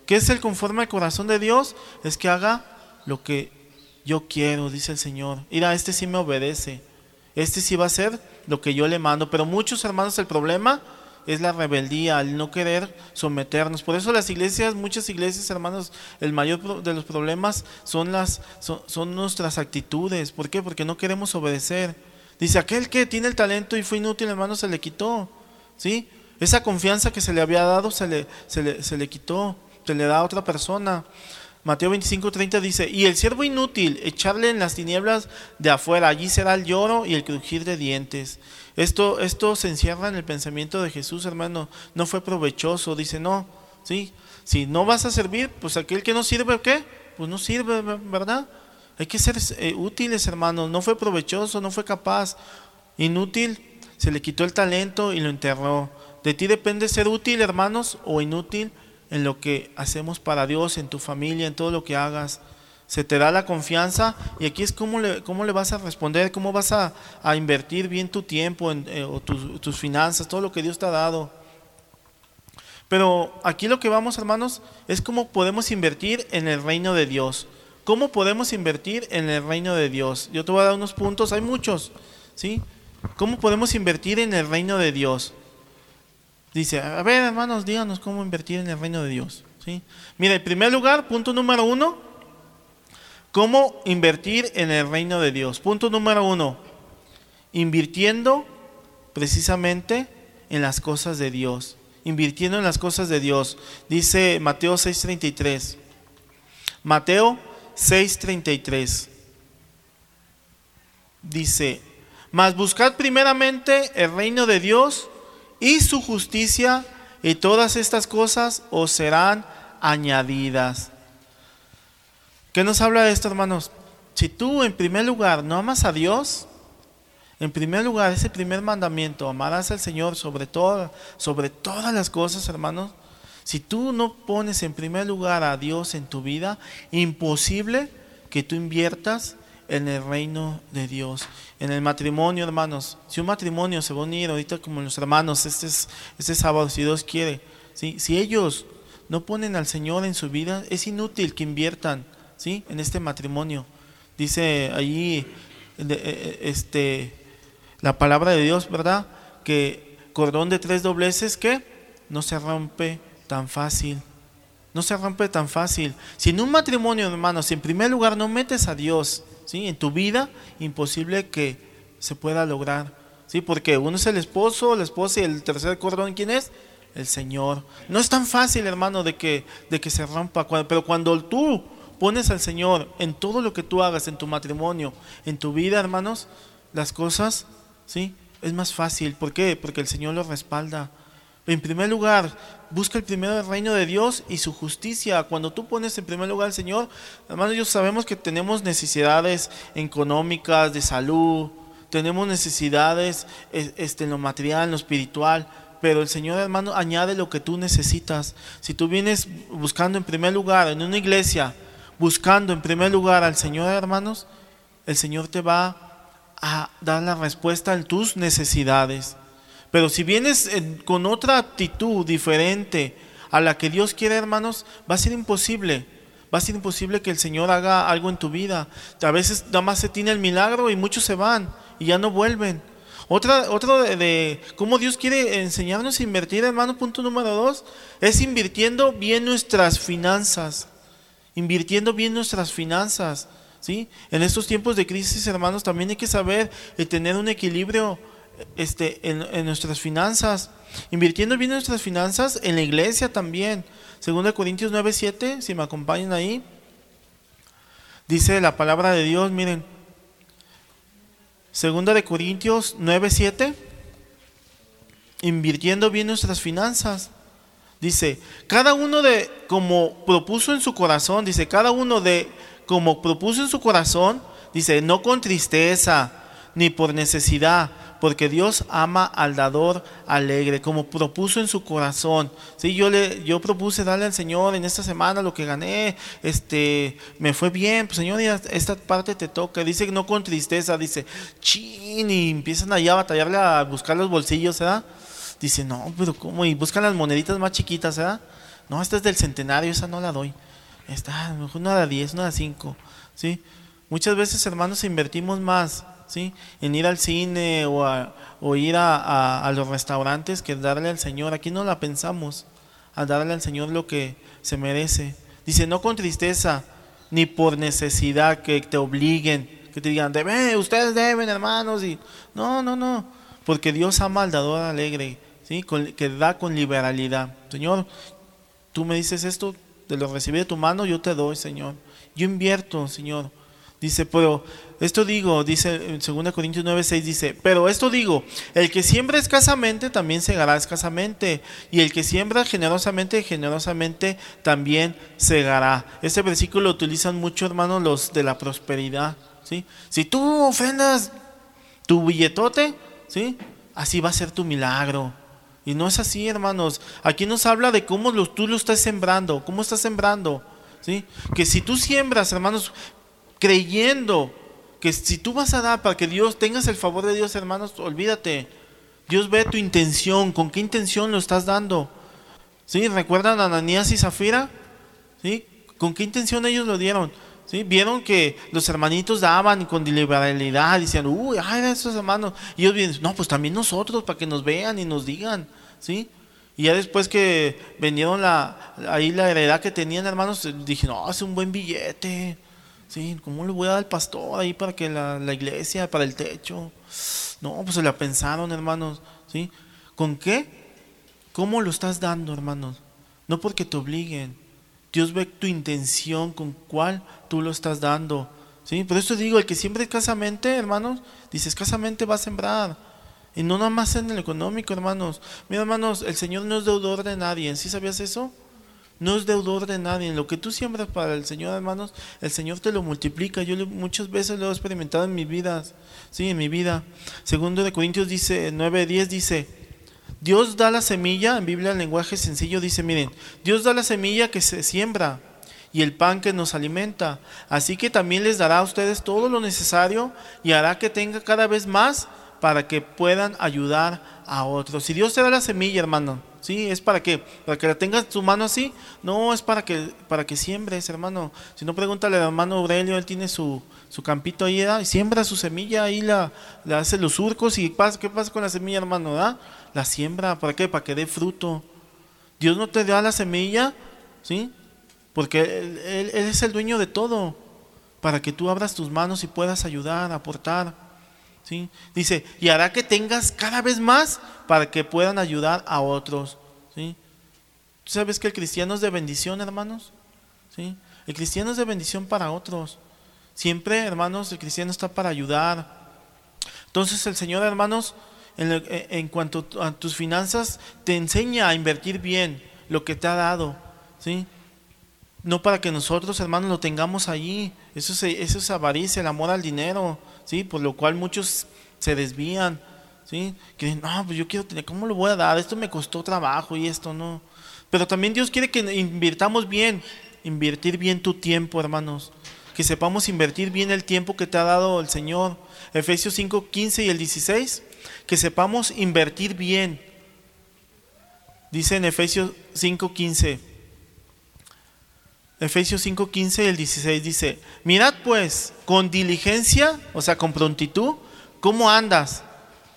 ¿Qué es el conforme al corazón de Dios? Es que haga lo que yo quiero, dice el Señor. Mira, este sí me obedece. Este sí va a hacer lo que yo le mando. Pero muchos hermanos, el problema es la rebeldía, el no querer someternos. Por eso las iglesias, muchas iglesias, hermanos, el mayor de los problemas son, las, son, son nuestras actitudes. ¿Por qué? Porque no queremos obedecer. Dice, aquel que tiene el talento y fue inútil, hermano, se le quitó. ¿Sí? Esa confianza que se le había dado se le, se le, quitó, se le da a otra persona. Mateo 25:30 dice, y el siervo inútil, echarle en las tinieblas de afuera, allí será el lloro y el crujir de dientes. Esto, esto se encierra en el pensamiento de Jesús, hermano, no fue provechoso, dice, no, sí, si no vas a servir, pues aquel que no sirve, ¿qué? Pues no sirve, ¿verdad? Hay que ser eh, útiles, hermano, no fue provechoso, no fue capaz, inútil, se le quitó el talento y lo enterró. De ti depende ser útil, hermanos, o inútil en lo que hacemos para Dios, en tu familia, en todo lo que hagas. Se te da la confianza y aquí es cómo le, cómo le vas a responder, cómo vas a, invertir bien tu tiempo en, eh, o tus finanzas, todo lo que Dios te ha dado. Pero aquí lo que vamos, hermanos, es cómo podemos invertir en el reino de Dios. ¿Cómo podemos invertir en el reino de Dios? Yo te voy a dar unos puntos, hay muchos, ¿sí? ¿Cómo podemos invertir en el reino de Dios? Dice, a ver hermanos, díganos cómo invertir en el reino de Dios. ¿sí? Mira, en primer lugar, punto número uno, cómo invertir en el reino de Dios. Punto número uno, invirtiendo precisamente en las cosas de Dios. Invirtiendo en las cosas de Dios. Dice Mateo 6:33. Mateo 6:33. Dice, mas buscad primeramente el reino de Dios y su justicia, y todas estas cosas os serán añadidas. ¿Qué nos habla de esto, hermanos? Si tú en primer lugar no amas a Dios, en primer lugar, ese primer mandamiento, amarás al Señor sobre, todo, sobre todas las cosas, hermanos. Si tú no pones en primer lugar a Dios en tu vida, imposible que tú inviertas en el reino de Dios. En el matrimonio, hermanos, si un matrimonio se va a unir ahorita como los hermanos, este, es, este sábado, si Dios quiere, ¿sí? si ellos no ponen al Señor en su vida, es inútil que inviertan ¿sí? en este matrimonio. Dice allí eh, eh, este, la palabra de Dios, ¿verdad? Que cordón de tres dobleces que no se rompe tan fácil. No se rompe tan fácil. Si en un matrimonio, hermanos, si en primer lugar no metes a Dios ¿sí? en tu vida, imposible que se pueda lograr. ¿sí? Porque uno es el esposo, la esposa y el tercer cordón, ¿quién es? El Señor. No es tan fácil, hermano, de que, de que se rompa. Pero cuando tú pones al Señor en todo lo que tú hagas, en tu matrimonio, en tu vida, hermanos, las cosas, ¿sí? Es más fácil. ¿Por qué? Porque el Señor lo respalda. En primer lugar, busca el primero reino de Dios y su justicia. Cuando tú pones en primer lugar al Señor, hermanos, yo sabemos que tenemos necesidades económicas, de salud, tenemos necesidades este, en lo material, en lo espiritual, pero el Señor, hermano, añade lo que tú necesitas. Si tú vienes buscando en primer lugar en una iglesia, buscando en primer lugar al Señor, hermanos, el Señor te va a dar la respuesta en tus necesidades. Pero si vienes con otra actitud diferente a la que Dios quiere, hermanos, va a ser imposible. Va a ser imposible que el Señor haga algo en tu vida. A veces nada más se tiene el milagro y muchos se van y ya no vuelven. Otra, otro de, cómo Dios quiere enseñarnos a invertir, hermano, punto número dos, es invirtiendo bien nuestras finanzas. Invirtiendo bien nuestras finanzas. ¿sí? En estos tiempos de crisis, hermanos, también hay que saber y tener un equilibrio este, en, nuestras finanzas, invirtiendo bien nuestras finanzas en la iglesia también. Segunda Corintios 9:7, si me acompañan ahí, dice la palabra de Dios, miren, Segunda de Corintios 9:7, invirtiendo bien nuestras finanzas. Dice, cada uno de, como propuso en su corazón, dice, cada uno de, como propuso en su corazón, dice, no con tristeza, ni por necesidad, porque Dios ama al dador alegre, como propuso en su corazón. Sí, yo le yo propuse darle al Señor en esta semana lo que gané, este, me fue bien, pues Señor, esta parte te toca. Dice no con tristeza, dice, chin, y empiezan allá a batallarle a buscar los bolsillos, ¿verdad? Dice, no, pero ¿cómo? Y buscan las moneditas más chiquitas, ¿verdad? No, esta es del centenario, esa no la doy. Esta, una de 10, una de 5, ¿sí? Muchas veces, hermanos, invertimos más ¿sí? En ir al cine o, o ir a, los restaurantes que darle al Señor. Aquí no la pensamos, a darle al Señor lo que se merece. Dice, no con tristeza, ni por necesidad que te obliguen, que te digan, deben, ustedes deben, hermanos. Y, no, no, no, porque Dios ama al dador alegre, ¿sí? que da con liberalidad. Señor, tú me dices esto, te lo recibí de tu mano, yo te doy, Señor. Yo invierto, Señor. Dice, pero esto digo, dice en 2 Corintios 9, 6, dice, pero esto digo, el que siembra escasamente también segará escasamente, y el que siembra generosamente, generosamente también segará. Este versículo lo utilizan mucho, hermanos, los de la prosperidad. ¿sí? Si tú ofrendas tu billetote, ¿sí? así va a ser tu milagro. Y no es así, hermanos. Aquí nos habla de cómo tú lo estás sembrando, cómo estás sembrando. ¿Sí? Que si tú siembras, hermanos, creyendo que si tú vas a dar para que Dios tengas el favor de Dios, hermanos, olvídate. Dios ve tu intención, con qué intención lo estás dando. ¿Sí? ¿Recuerdan a Ananías y Zafira? ¿Sí? ¿Con qué intención ellos lo dieron? ¿Sí? Vieron que los hermanitos daban con liberalidad, decían, uy, ay, esos hermanos. Y ellos vienen, no, pues también nosotros, para que nos vean y nos digan. ¿Sí? Y ya después que vendieron la, ahí la heredad que tenían, hermanos, dije, no, hace un buen billete. Sí, ¿cómo le voy a dar al pastor ahí para que la, la iglesia, para el techo? No, pues se la pensaron, hermanos. ¿Sí? ¿Con qué? ¿Cómo lo estás dando, hermanos? No porque te obliguen. Dios ve tu intención con cuál tú lo estás dando. ¿Sí? Por eso digo, el que siempre escasamente, hermanos, dice escasamente va a sembrar. Y no nada más en el económico, hermanos. Mira, hermanos, el Señor no es deudor de nadie. ¿Sí sabías eso? No es deudor de nadie. Lo que tú siembras para el Señor, hermanos, el Señor te lo multiplica. Yo muchas veces lo he experimentado en mi vida. Sí, en mi vida. Segundo de Corintios dice, 9.10 dice, Dios da la semilla, en Biblia el lenguaje sencillo dice, miren, Dios da la semilla que se siembra y el pan que nos alimenta. Así que también les dará a ustedes todo lo necesario y hará que tenga cada vez más para que puedan ayudar a otros. Si Dios te da la semilla, hermano, ¿sí? ¿Es para qué? ¿Para que la tengas en tu mano así? No, es para que, para que siembres, hermano. Si no, pregúntale al hermano Aurelio, él tiene su, su campito ahí, y siembra su semilla, ahí la, la hace los surcos y pasa, ¿qué pasa con la semilla, hermano? ¿da? La siembra, ¿para qué? Para que dé fruto. Dios no te da la semilla, ¿sí? Porque él, él, es el dueño de todo, para que tú abras tus manos y puedas ayudar, aportar. Dice, y hará que tengas cada vez más para que puedan ayudar a otros. ¿sí? ¿Tú sabes que el cristiano es de bendición, hermanos? ¿Sí? El cristiano es de bendición para otros. Siempre, hermanos, el cristiano está para ayudar. Entonces el Señor, hermanos, en, en, cuanto a tus finanzas, te enseña a invertir bien lo que te ha dado. ¿sí? No para que nosotros, hermanos, lo tengamos allí. Eso es, eso es avaricia, el amor al dinero, Por lo cual muchos se desvían, ¿sí? Que no, pues yo quiero tener, ¿cómo lo voy a dar? Esto me costó trabajo y esto no. Pero también Dios quiere que invirtamos bien, invertir bien tu tiempo, hermanos. Que sepamos invertir bien el tiempo que te ha dado el Señor. Efesios 5, 15 y el 16. Que sepamos invertir bien. Dice en Efesios 5, 15 Efesios 5:15 y el 16 dice, mirad pues con diligencia, o sea, con prontitud, cómo andas,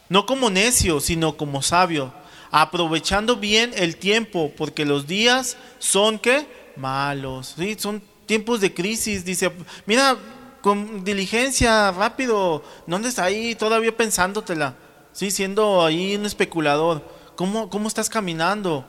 no como necio, sino como sabio, aprovechando bien el tiempo, porque los días son que malos, ¿sí? son tiempos de crisis, dice, mira, con diligencia, rápido, no andes ahí todavía pensándotela, ¿sí? siendo ahí un especulador, ¿cómo, cómo estás caminando?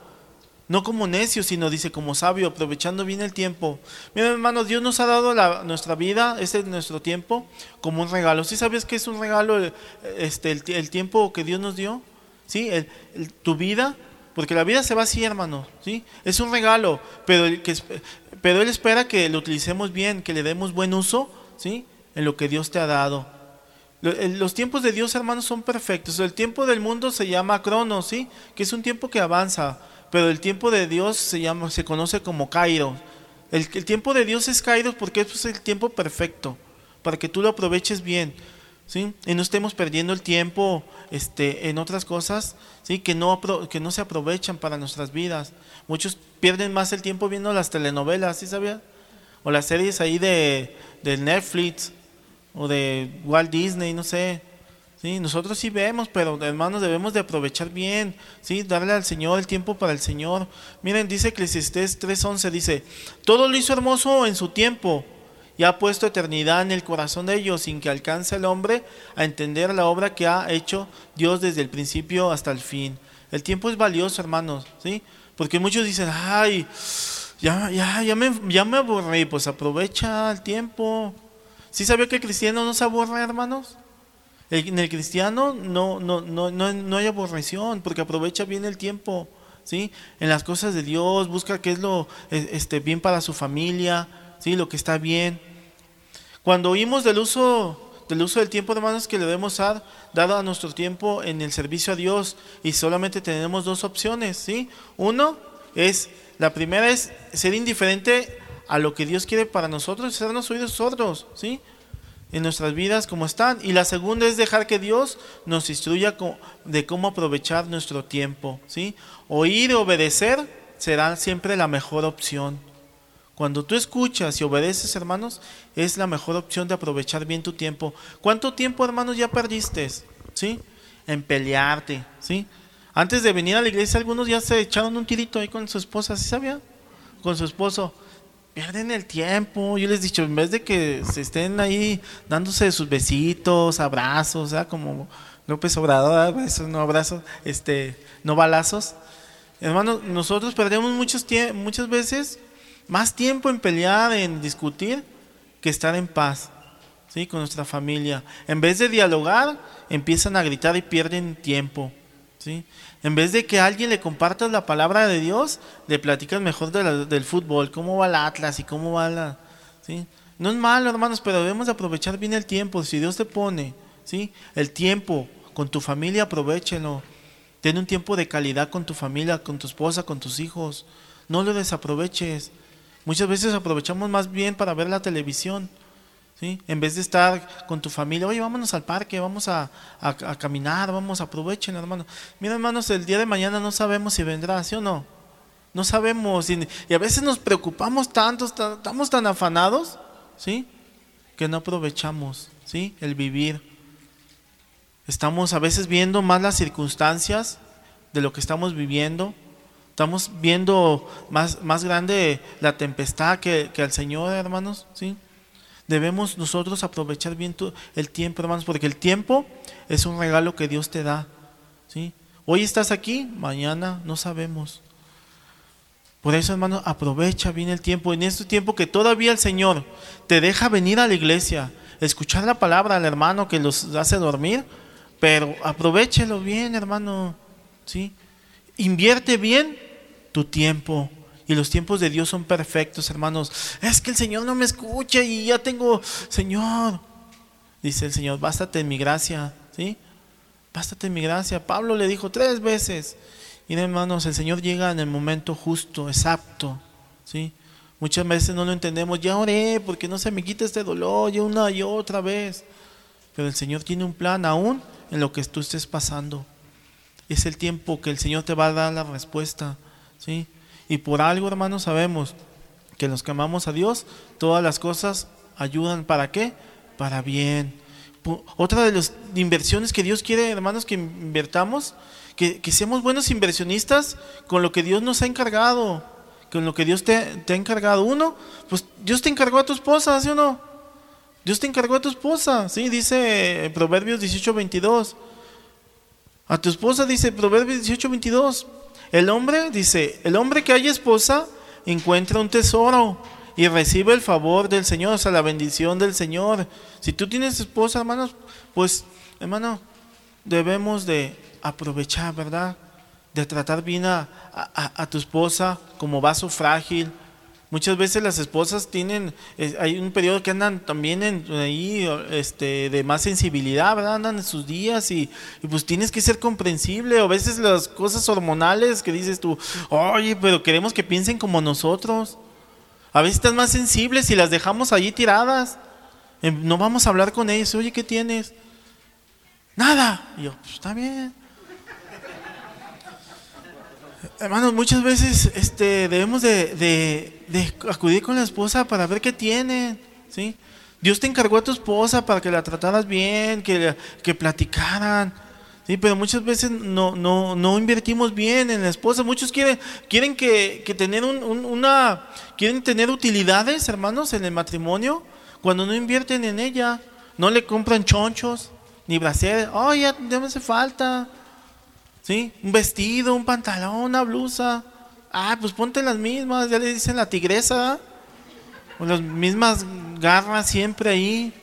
No como necio, sino dice como sabio, aprovechando bien el tiempo. Miren hermanos, Dios nos ha dado la, nuestra vida, este es nuestro tiempo, como un regalo. ¿Sí sabes que es un regalo este, el, tiempo que Dios nos dio? ¿Sí? tu vida, porque la vida se va así, hermano. ¿sí? Es un regalo, pero, que, pero Él espera que lo utilicemos bien, que le demos buen uso ¿sí? en lo que Dios te ha dado. Los tiempos de Dios, hermanos, son perfectos. El tiempo del mundo se llama cronos, ¿sí? Que es un tiempo que avanza pero el tiempo de Dios se llama, se conoce como Cairo. El, tiempo de Dios es Cairo porque es el tiempo perfecto, para que tú lo aproveches bien, ¿sí? Y no estemos perdiendo el tiempo este, en otras cosas, ¿sí? Que no, que no se aprovechan para nuestras vidas. Muchos pierden más el tiempo viendo las telenovelas, ¿sí sabía? O las series ahí de, de Netflix o de Walt Disney, no sé. Nosotros sí vemos, pero hermanos debemos de aprovechar bien, sí, darle al Señor el tiempo para el Señor. Miren, dice Eclesiastés 3:11 dice, "Todo lo hizo hermoso en su tiempo y ha puesto eternidad en el corazón de ellos, sin que alcance el hombre a entender la obra que ha hecho Dios desde el principio hasta el fin." El tiempo es valioso, hermanos, ¿sí? Porque muchos dicen, "Ay, ya ya ya me ya me pues aprovecha el tiempo." ¿Sí sabía que el cristiano no se aburre, hermanos? En el cristiano no, no, no, no, no hay aborreción porque aprovecha bien el tiempo, ¿sí? En las cosas de Dios, busca qué es lo e, este, bien para su familia, ¿sí? Lo que está bien. Cuando oímos del uso del uso del tiempo, hermanos, que le debemos dar, dado a nuestro tiempo en el servicio a Dios, y solamente tenemos dos opciones, ¿sí? Uno es, la primera es ser indiferente a lo que Dios quiere para nosotros, sernos oídos sordos, ¿sí? En nuestras vidas como están. Y la segunda es dejar que Dios nos instruya de cómo aprovechar nuestro tiempo. ¿sí? Oír y obedecer será siempre la mejor opción. Cuando tú escuchas y obedeces, hermanos, es la mejor opción de aprovechar bien tu tiempo. ¿Cuánto tiempo, hermanos, ya perdiste? ¿Sí? En pelearte, ¿sí? Antes de venir a la iglesia, algunos ya se echaron un tirito ahí con su esposa, ¿sí sabía? Con su esposo pierden el tiempo. Yo les he dicho, en vez de que se estén ahí dándose sus besitos, abrazos, como López Obrador, besos, no abrazos, este, no balazos. Hermanos, nosotros perdemos muchos muchas veces más tiempo en pelear, en discutir, que estar en paz, ¿sí? Con nuestra familia. En vez de dialogar, empiezan a gritar y pierden tiempo, ¿sí? En vez de que alguien le compartas la palabra de Dios, le platicas mejor del fútbol, cómo va el Atlas y cómo va la... ¿sí? No es malo, hermanos, pero debemos aprovechar bien el tiempo. Si Dios te pone ¿sí? el tiempo con tu familia, aprovechelo. Ten un tiempo de calidad con tu familia, con tu esposa, con tus hijos. No lo desaproveches. Muchas veces aprovechamos más bien para ver la televisión. ¿Sí? En vez de estar con tu familia, oye, vámonos al parque, vamos a, caminar, vamos, aprovechen, hermano. Mira, hermanos, el día de mañana no sabemos si vendrá, ¿sí o no? No sabemos. Y, a veces nos preocupamos tanto, estamos tan afanados, ¿sí? Que no aprovechamos, ¿sí? El vivir. Estamos a veces viendo más las circunstancias de lo que estamos viviendo. Estamos viendo más, más grande la tempestad que, que al Señor, hermanos, ¿sí? Debemos nosotros aprovechar bien el tiempo, hermanos, porque el tiempo es un regalo que Dios te da. ¿sí? Hoy estás aquí, mañana no sabemos. Por eso, hermano, aprovecha bien el tiempo. En este tiempo que todavía el Señor te deja venir a la iglesia, escuchar la palabra al hermano que los hace dormir, pero aprovechelo bien, hermano. ¿sí? Invierte bien tu tiempo. Y los tiempos de Dios son perfectos, hermanos. Es que el Señor no me escucha y ya tengo, Señor. Dice el Señor, bástate en mi gracia, ¿sí? Bástate en mi gracia. Pablo le dijo tres veces. Y hermanos, el Señor llega en el momento justo, exacto, ¿sí? Muchas veces no lo entendemos. Ya oré porque no se me quita este dolor, ya una y otra vez. Pero el Señor tiene un plan aún en lo que tú estés pasando. Es el tiempo que el Señor te va a dar la respuesta, ¿sí? Y por algo, hermanos, sabemos que los que amamos a Dios, todas las cosas ayudan para qué? Para bien. Otra de las inversiones que Dios quiere, hermanos, que invertamos, que, seamos buenos inversionistas con lo que Dios nos ha encargado, con lo que Dios te, te ha encargado. Uno, pues Dios te encargó a tu esposa, ¿sí o no? Dios te encargó a tu esposa, ¿sí? Dice Proverbios 18, 22. A tu esposa dice Proverbios 18, 22. El hombre, dice, el hombre que haya esposa encuentra un tesoro y recibe el favor del Señor, o sea, la bendición del Señor. Si tú tienes esposa, hermanos, pues, hermano, debemos de aprovechar, ¿verdad? De tratar bien a, a tu esposa como vaso frágil, Muchas veces las esposas tienen, hay un periodo que andan también en, ahí este, de más sensibilidad, ¿verdad? Andan en sus días y, pues tienes que ser comprensible. O a veces las cosas hormonales que dices tú, oye, pero queremos que piensen como nosotros. A veces están más sensibles y las dejamos allí tiradas. Em, no vamos a hablar con ellos, oye, ¿qué tienes? Nada. Y yo, pues está bien. Hermanos, muchas veces este, debemos de, acudir con la esposa para ver qué tiene, ¿sí? Dios te encargó a tu esposa para que la trataras bien, que, que platicaran, ¿sí? Pero muchas veces no, no, no invertimos bien en la esposa. Muchos quieren, quieren que, tener una, quieren tener utilidades, hermanos, en el matrimonio, cuando no invierten en ella. No le compran chonchos, ni brasieres. Oh, ya, ya me hace falta. ¿Sí? Un vestido, un pantalón, una blusa. Ah, pues ponte las mismas, ya le dicen la tigresa. O las mismas garras siempre ahí.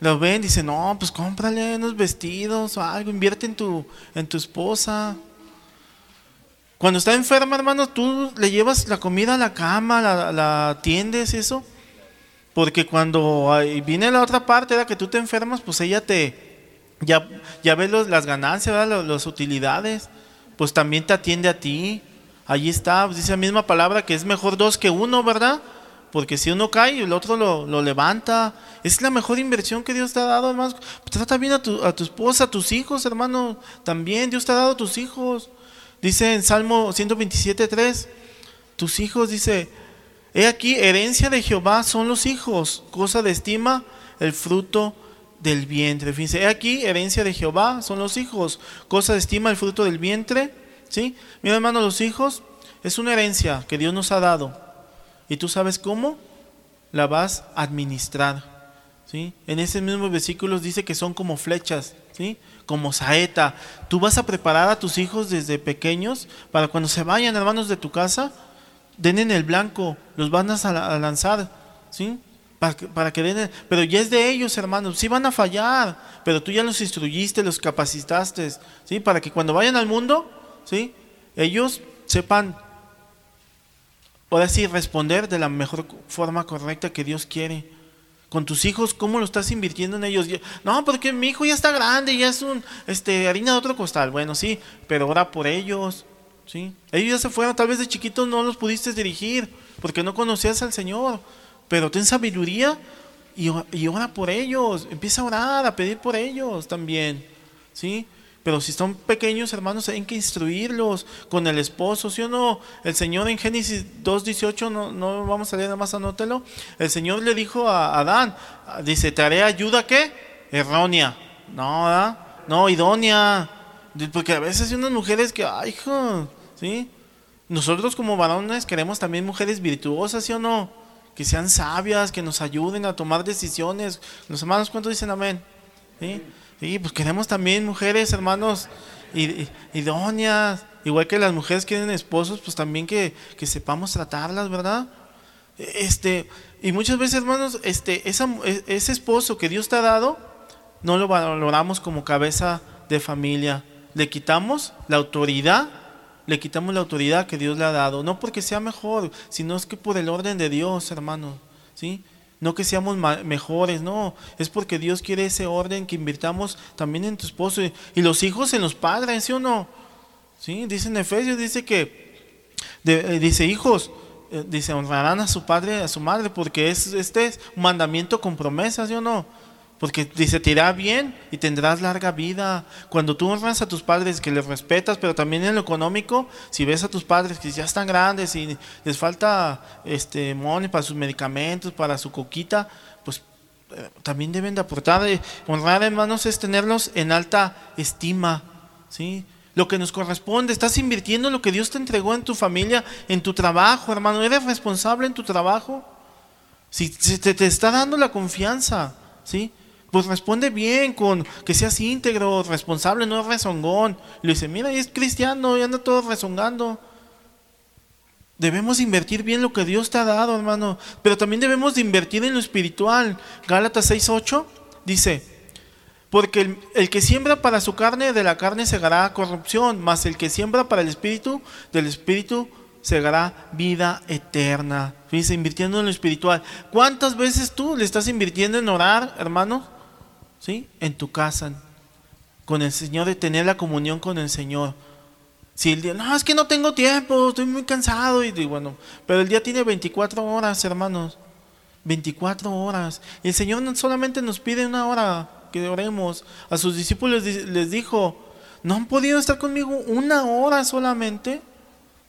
Lo ven, dicen, no, pues cómprale unos vestidos o algo, invierte en tu, en tu esposa. Cuando está enferma, hermano, tú le llevas la comida a la cama, la, la atiendes, eso. Porque cuando viene la otra parte, era que tú te enfermas, pues ella te, ya, ya ves las ganancias, Las, utilidades, pues también te atiende a ti. Allí está, pues dice la misma palabra que es mejor dos que uno, ¿verdad? Porque si uno cae, el otro lo, levanta. Es la mejor inversión que Dios te ha dado, hermano. Trata bien a tu, a tu esposa, a tus hijos, hermano. También Dios te ha dado a tus hijos. Dice en Salmo 127.3, tus hijos, dice, he aquí, herencia de Jehová son los hijos, cosa de estima, el fruto del vientre. Fíjense, aquí, herencia de Jehová son los hijos, cosa de estima el fruto del vientre. ¿Sí? Mira, hermano, los hijos es una herencia que Dios nos ha dado. Y tú sabes cómo la vas a administrar. ¿Sí? En ese mismo versículo dice que son como flechas, ¿sí? como saeta. Tú vas a preparar a tus hijos desde pequeños para cuando se vayan, hermanos, de tu casa, den en el blanco, los van a lanzar. ¿sí? Para que, den, pero ya es de ellos, hermanos. Sí van a fallar, pero tú ya los instruiste, los capacitaste, ¿sí? Para que cuando vayan al mundo, ¿sí? Ellos sepan, ahora sí, responder de la mejor forma correcta que Dios quiere. Con tus hijos, ¿cómo lo estás invirtiendo en ellos? No, porque mi hijo ya está grande, ya es un, este, harina de otro costal. Bueno, sí, pero ora por ellos, ¿sí? Ellos ya se fueron, tal vez de chiquitos no los pudiste dirigir porque no conocías al Señor, pero ten sabiduría y, y ora por ellos, empieza a orar, a pedir por ellos también, ¿sí? Pero si son pequeños hermanos, hay que instruirlos con el esposo, ¿sí o no? El Señor en Génesis 2.18, no, no vamos a leer nada más, anótelo. El Señor le dijo a Adán, dice, ¿te haré ayuda qué? Errónea. No. No, idónea. Porque a veces hay unas mujeres que, ay, hijo, ¿sí? Nosotros como varones queremos también mujeres virtuosas, ¿sí o no? Que sean sabias, que nos ayuden a tomar decisiones. Los hermanos, ¿cuántos dicen amén? ¿Sí? Sí, pues queremos también mujeres, hermanos, idóneas. Igual que las mujeres quieren esposos, pues también que, sepamos tratarlas, ¿verdad? Este, y muchas veces, hermanos, este, esa, e, ese esposo que Dios te ha dado, no lo valoramos como cabeza de familia. Le quitamos la autoridad, le quitamos la autoridad que Dios le ha dado. No porque sea mejor, sino es que por el orden de Dios, hermanos. ¿Sí? No que seamos mejores, no. Es porque Dios quiere ese orden que invirtamos también en tu esposo y, los hijos en los padres, ¿sí o no? ¿Sí? Dice en Efesios, dice que, eh, dice hijos, eh, dice honrarán a su padre a su madre porque es, este es un mandamiento con promesas, ¿sí o no? Porque dice, te irá bien y tendrás larga vida. Cuando tú honras a tus padres, que les respetas, pero también en lo económico, si ves a tus padres que ya están grandes y les falta este money para sus medicamentos, para su coquita, pues eh, también deben de aportar. Eh, honrar, hermanos, es tenerlos en alta estima. ¿sí? Lo que nos corresponde, estás invirtiendo lo que Dios te entregó en tu familia, en tu trabajo, hermano. ¿Eres responsable en tu trabajo? Si te, te está dando la confianza, ¿sí? Pues responde bien, con que seas íntegro, responsable, no rezongón. le dice, mira, es cristiano y anda todo rezongando. Debemos invertir bien lo que Dios te ha dado, hermano. Pero también debemos de invertir en lo espiritual. Gálatas 6.8 dice, porque el, el, que siembra para su carne, de la carne segará corrupción, mas el que siembra para el espíritu, del espíritu segará vida eterna. Fíjense, invirtiendo en lo espiritual. ¿Cuántas veces tú le estás invirtiendo en orar, hermano? ¿Sí? En tu casa, con el Señor, de tener la comunión con el Señor. Si el día, no, es que no tengo tiempo, estoy muy cansado, y, bueno, pero el día tiene 24 horas, hermanos, 24 horas. Y el Señor no solamente nos pide una hora que oremos. A sus discípulos les dijo, no han podido estar conmigo una hora solamente,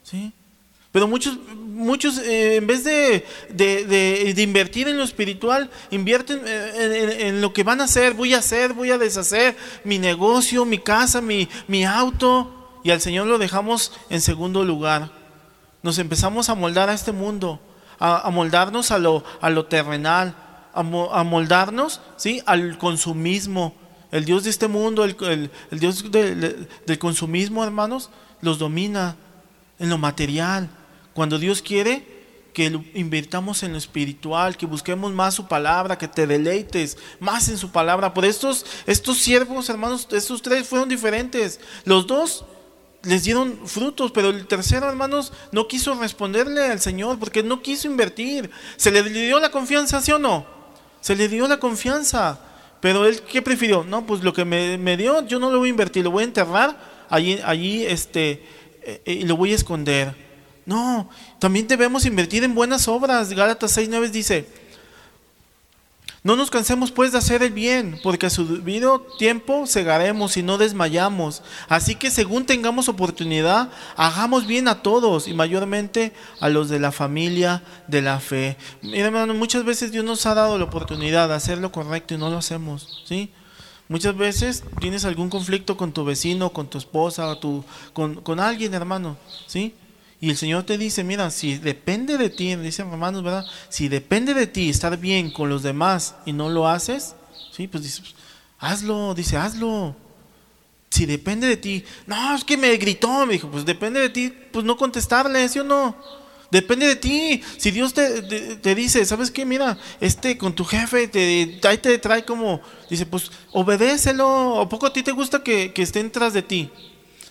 ¿sí? Pero muchos, muchos eh, en vez de, invertir en lo espiritual, invierten eh, en, lo que van a hacer, voy a hacer, voy a deshacer mi negocio, mi casa, mi, mi auto, y al Señor lo dejamos en segundo lugar. Nos empezamos a moldar a este mundo, a, moldarnos a lo, a lo terrenal, a, moldarnos ¿sí? al consumismo. El Dios de este mundo, el, Dios del consumismo, hermanos, los domina en lo material cuando Dios quiere que invirtamos en lo espiritual, que busquemos más su palabra, que te deleites más en su palabra. Por estos, estos siervos, hermanos, estos tres fueron diferentes. Los dos les dieron frutos, pero el tercero, hermanos, no quiso responderle al Señor porque no quiso invertir. ¿Se le dio la confianza, sí o no? Se le dio la confianza. Pero él, ¿qué prefirió? No, pues lo que me, dio, yo no lo voy a invertir, lo voy a enterrar allí, allí este, eh, y lo voy a esconder. No, también debemos invertir en buenas obras. Gálatas 6.9 dice, no nos cansemos pues de hacer el bien, porque a su debido tiempo segaremos y no desmayamos. Así que según tengamos oportunidad, hagamos bien a todos y mayormente a los de la familia de la fe. Mira hermano, muchas veces Dios nos ha dado la oportunidad de hacer lo correcto y no lo hacemos, ¿sí? Muchas veces tienes algún conflicto con tu vecino, con tu esposa, tu, con, con alguien, hermano, ¿sí? Y el Señor te dice, mira, si depende de ti, dicen hermanos, ¿verdad? Si depende de ti estar bien con los demás y no lo haces, sí, pues dice, hazlo, dice, hazlo. Si depende de ti, no, es que me gritó, me dijo, pues depende de ti, pues no contestarle, ¿sí o no? Depende de ti. Si Dios te, te, dice, ¿sabes qué? Mira, este con tu jefe, te, ahí te trae como, dice, pues obedécelo. ¿O poco a ti te gusta que, que estén tras de ti?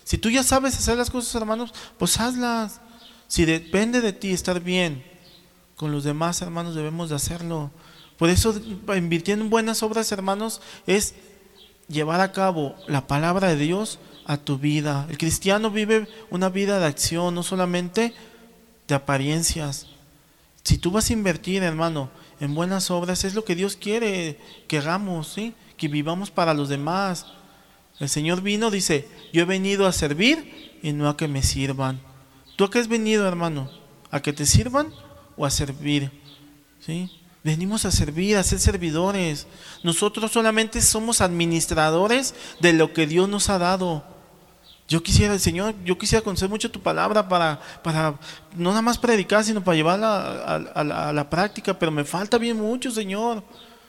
Si tú ya sabes hacer las cosas, hermanos, pues hazlas. Si depende de ti estar bien con los demás, hermanos, debemos de hacerlo. Por eso, invirtiendo en buenas obras, hermanos, es llevar a cabo la palabra de Dios a tu vida. El cristiano vive una vida de acción, no solamente de apariencias. Si tú vas a invertir, hermano, en buenas obras, es lo que Dios quiere que hagamos, ¿sí? que vivamos para los demás. El Señor vino, dice, yo he venido a servir y no a que me sirvan. ¿Tú a qué has venido, hermano? ¿A que te sirvan o a servir? ¿Sí? Venimos a servir, a ser servidores. Nosotros solamente somos administradores de lo que Dios nos ha dado. Yo quisiera, Señor, yo quisiera conocer mucho tu palabra para, para no nada más predicar, sino para llevarla a, la, práctica, pero me falta bien mucho, Señor.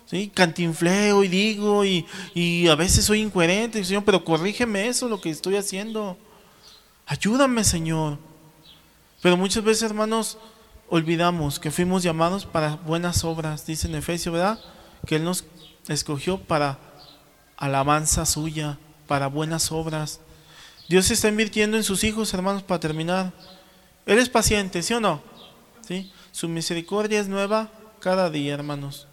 ¿Sí? Cantinfleo y digo, y, y a veces soy incoherente, Señor, pero corrígeme eso, lo que estoy haciendo. Ayúdame, Señor. Pero muchas veces, hermanos, olvidamos que fuimos llamados para buenas obras, dice en Efesios, ¿verdad? Que Él nos escogió para alabanza suya, para buenas obras. Dios está invirtiendo en sus hijos, hermanos, para terminar. Él es paciente, ¿sí o no? ¿Sí? Su misericordia es nueva cada día, hermanos.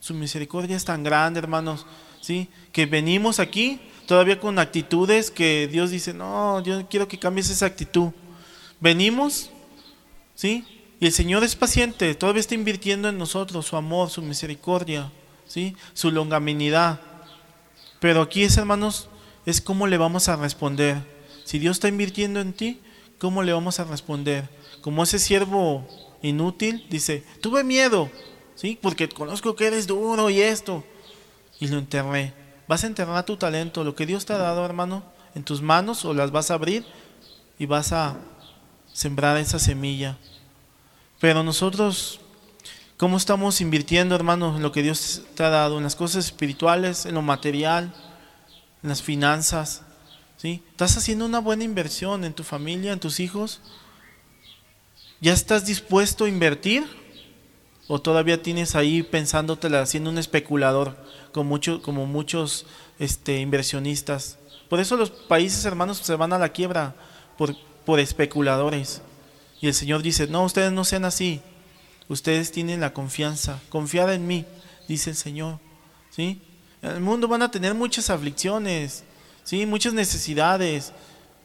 Su misericordia es tan grande, hermanos, ¿sí? Que venimos aquí todavía con actitudes que Dios dice, no, yo quiero que cambies esa actitud. Venimos, ¿sí? Y el Señor es paciente, todavía está invirtiendo en nosotros su amor, su misericordia, ¿sí? Su longaminidad. Pero aquí es, hermanos, es cómo le vamos a responder. Si Dios está invirtiendo en ti, ¿cómo le vamos a responder? Como ese siervo inútil dice, tuve miedo, ¿sí? Porque conozco que eres duro y esto. Y lo enterré. Vas a enterrar tu talento, lo que Dios te ha dado, hermano, en tus manos o las vas a abrir y vas a sembrar esa semilla. Pero nosotros, ¿cómo estamos invirtiendo, hermano, en lo que Dios te ha dado? En las cosas espirituales, en lo material, en las finanzas. ¿sí? ¿Estás haciendo una buena inversión en tu familia, en tus hijos? ¿Ya estás dispuesto a invertir? ¿O todavía tienes ahí pensándotela, siendo un especulador, como, mucho, como muchos este, inversionistas? Por eso los países hermanos se van a la quiebra, por, especuladores. Y el Señor dice, no, ustedes no sean así. Ustedes tienen la confianza. Confiad en mí, dice el Señor. ¿Sí? En el mundo van a tener muchas aflicciones, ¿sí? muchas necesidades,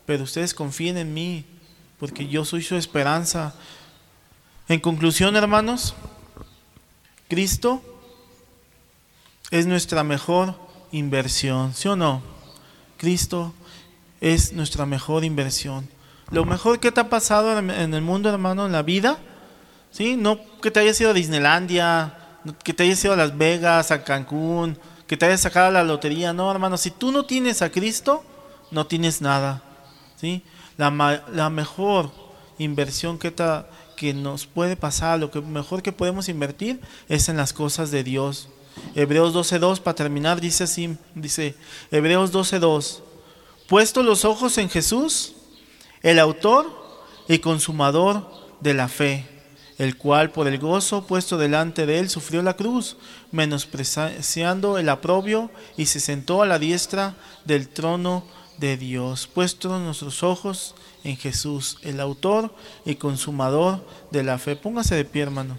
pero ustedes confíen en mí, porque yo soy su esperanza. En conclusión, hermanos, Cristo es nuestra mejor inversión, ¿sí o no? Cristo es nuestra mejor inversión. Lo mejor que te ha pasado en el mundo, hermano, en la vida, ¿sí? No que te hayas ido a Disneylandia, que te hayas ido a Las Vegas, a Cancún, que te hayas sacado la lotería. No, hermano, si tú no tienes a Cristo, no tienes nada. ¿sí? La, la mejor inversión que, que nos puede pasar, lo que mejor que podemos invertir es en las cosas de Dios. Hebreos 12.2, para terminar, dice así, dice Hebreos 12.2, puesto los ojos en Jesús, el autor y consumador de la fe el cual por el gozo puesto delante de él sufrió la cruz, menospreciando el aprobio, y se sentó a la diestra del trono de Dios. Puesto nuestros ojos en Jesús, el autor y consumador de la fe. Póngase de pie, hermano.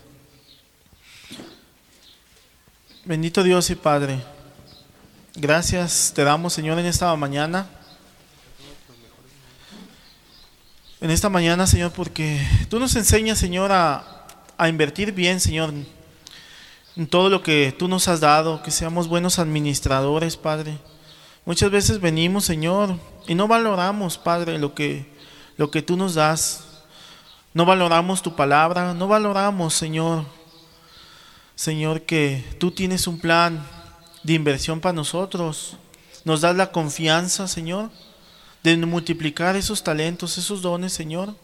Bendito Dios y Padre, gracias te damos, Señor, en esta mañana. En esta mañana, Señor, porque tú nos enseñas, Señor, a, a invertir bien, Señor, en todo lo que tú nos has dado, que seamos buenos administradores, Padre. Muchas veces venimos, Señor, y no valoramos, Padre, lo que, lo que tú nos das. No valoramos tu palabra, no valoramos, Señor, Señor, que tú tienes un plan de inversión para nosotros. Nos das la confianza, Señor, de multiplicar esos talentos, esos dones, Señor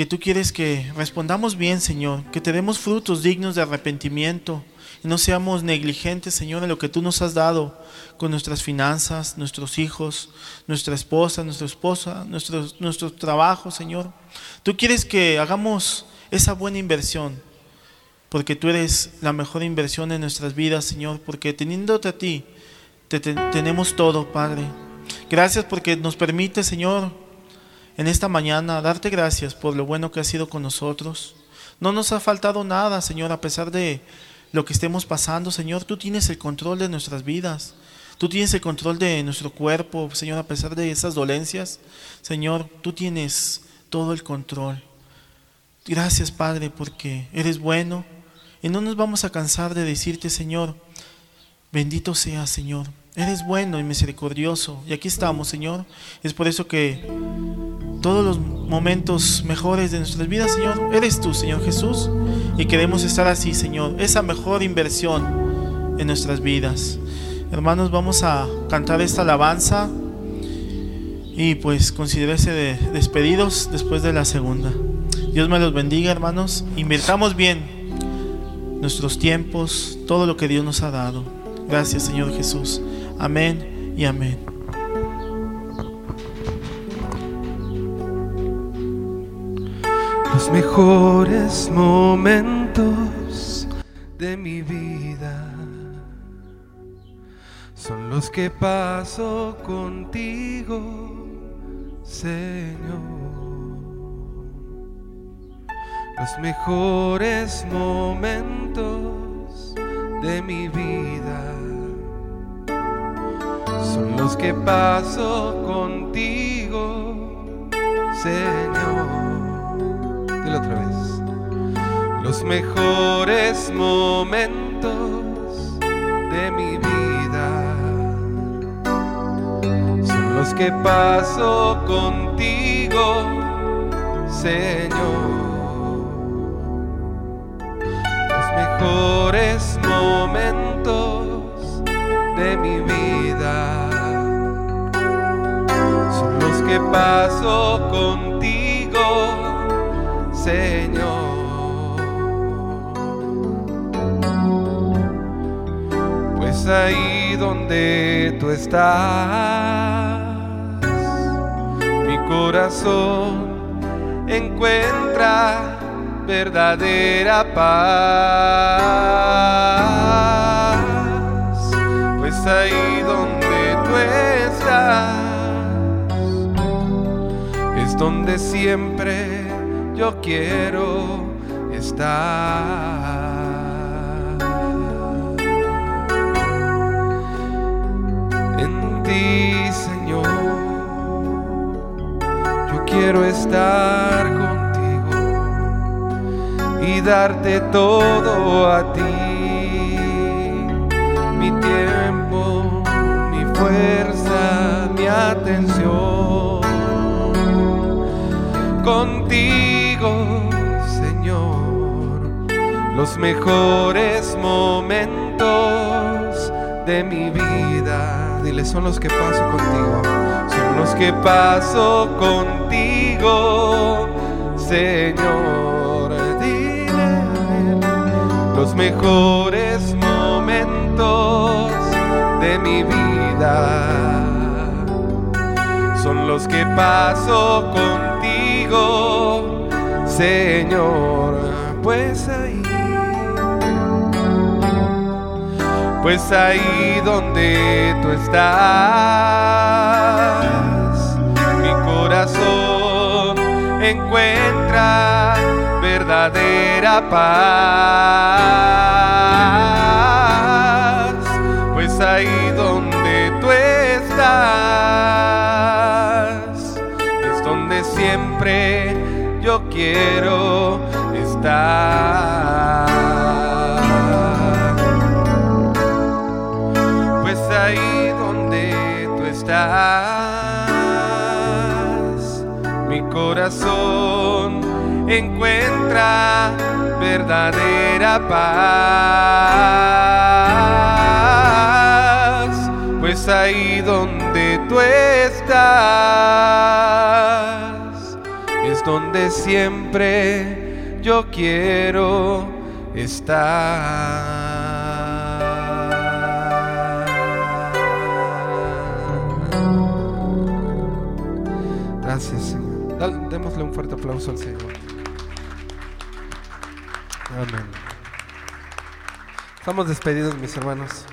que tú quieres que respondamos bien, Señor, que te demos frutos dignos de arrepentimiento no seamos negligentes, Señor, en lo que tú nos has dado con nuestras finanzas, nuestros hijos, nuestra esposa, nuestra esposa, nuestros, nuestro trabajo, Señor. Tú quieres que hagamos esa buena inversión, porque tú eres la mejor inversión en nuestras vidas, Señor, porque teniéndote a ti, te, tenemos todo, Padre. Gracias porque nos permite, Señor, en esta mañana darte gracias por lo bueno que has sido con nosotros. No nos ha faltado nada, Señor, a pesar de lo que estemos pasando, Señor, tú tienes el control de nuestras vidas. Tú tienes el control de nuestro cuerpo, Señor, a pesar de esas dolencias. Señor, tú tienes todo el control. Gracias, Padre, porque eres bueno. Y no nos vamos a cansar de decirte, Señor, bendito sea, Señor. Eres bueno y misericordioso. Y aquí estamos, Señor. Es por eso que todos los momentos mejores de nuestras vidas, Señor, eres tú, Señor Jesús. Y queremos estar así, Señor. Esa mejor inversión en nuestras vidas. Hermanos, vamos a cantar esta alabanza y pues considerarse de despedidos después de la segunda. Dios me los bendiga, hermanos. Invirtamos bien nuestros tiempos, todo lo que Dios nos ha dado. Gracias, Señor Jesús. Amén y amén. Los mejores momentos de mi vida son los que paso contigo, Señor. Los mejores momentos de mi vida son los que paso contigo, Señor. Dile otra vez. Los mejores momentos de mi vida los que paso contigo, Señor. Los mejores momentos de mi vida son los que paso contigo, Señor. Pues ahí donde tú estás corazón encuentra verdadera paz. Pues ahí donde tú estás es donde siempre yo quiero estar. En ti, Señor quiero estar contigo y darte todo a ti. Mi tiempo, fuerza, mi atención. Contigo, Señor, los mejores momentos de mi vida. Dile, son los que paso contigo los que paso contigo, Señor. Dile los mejores momentos de mi vida son los que paso contigo, Señor. Pues ahí, pues ahí donde tú estás encuentra verdadera paz, quiero estar. Pues ahí donde tú estás corazón encuentra verdadera paz, pues ahí donde tú estás donde siempre yo quiero estar. Gracias, Señor. Démosle un fuerte aplauso al Señor. Amén. Estamos despedidos, mis hermanos.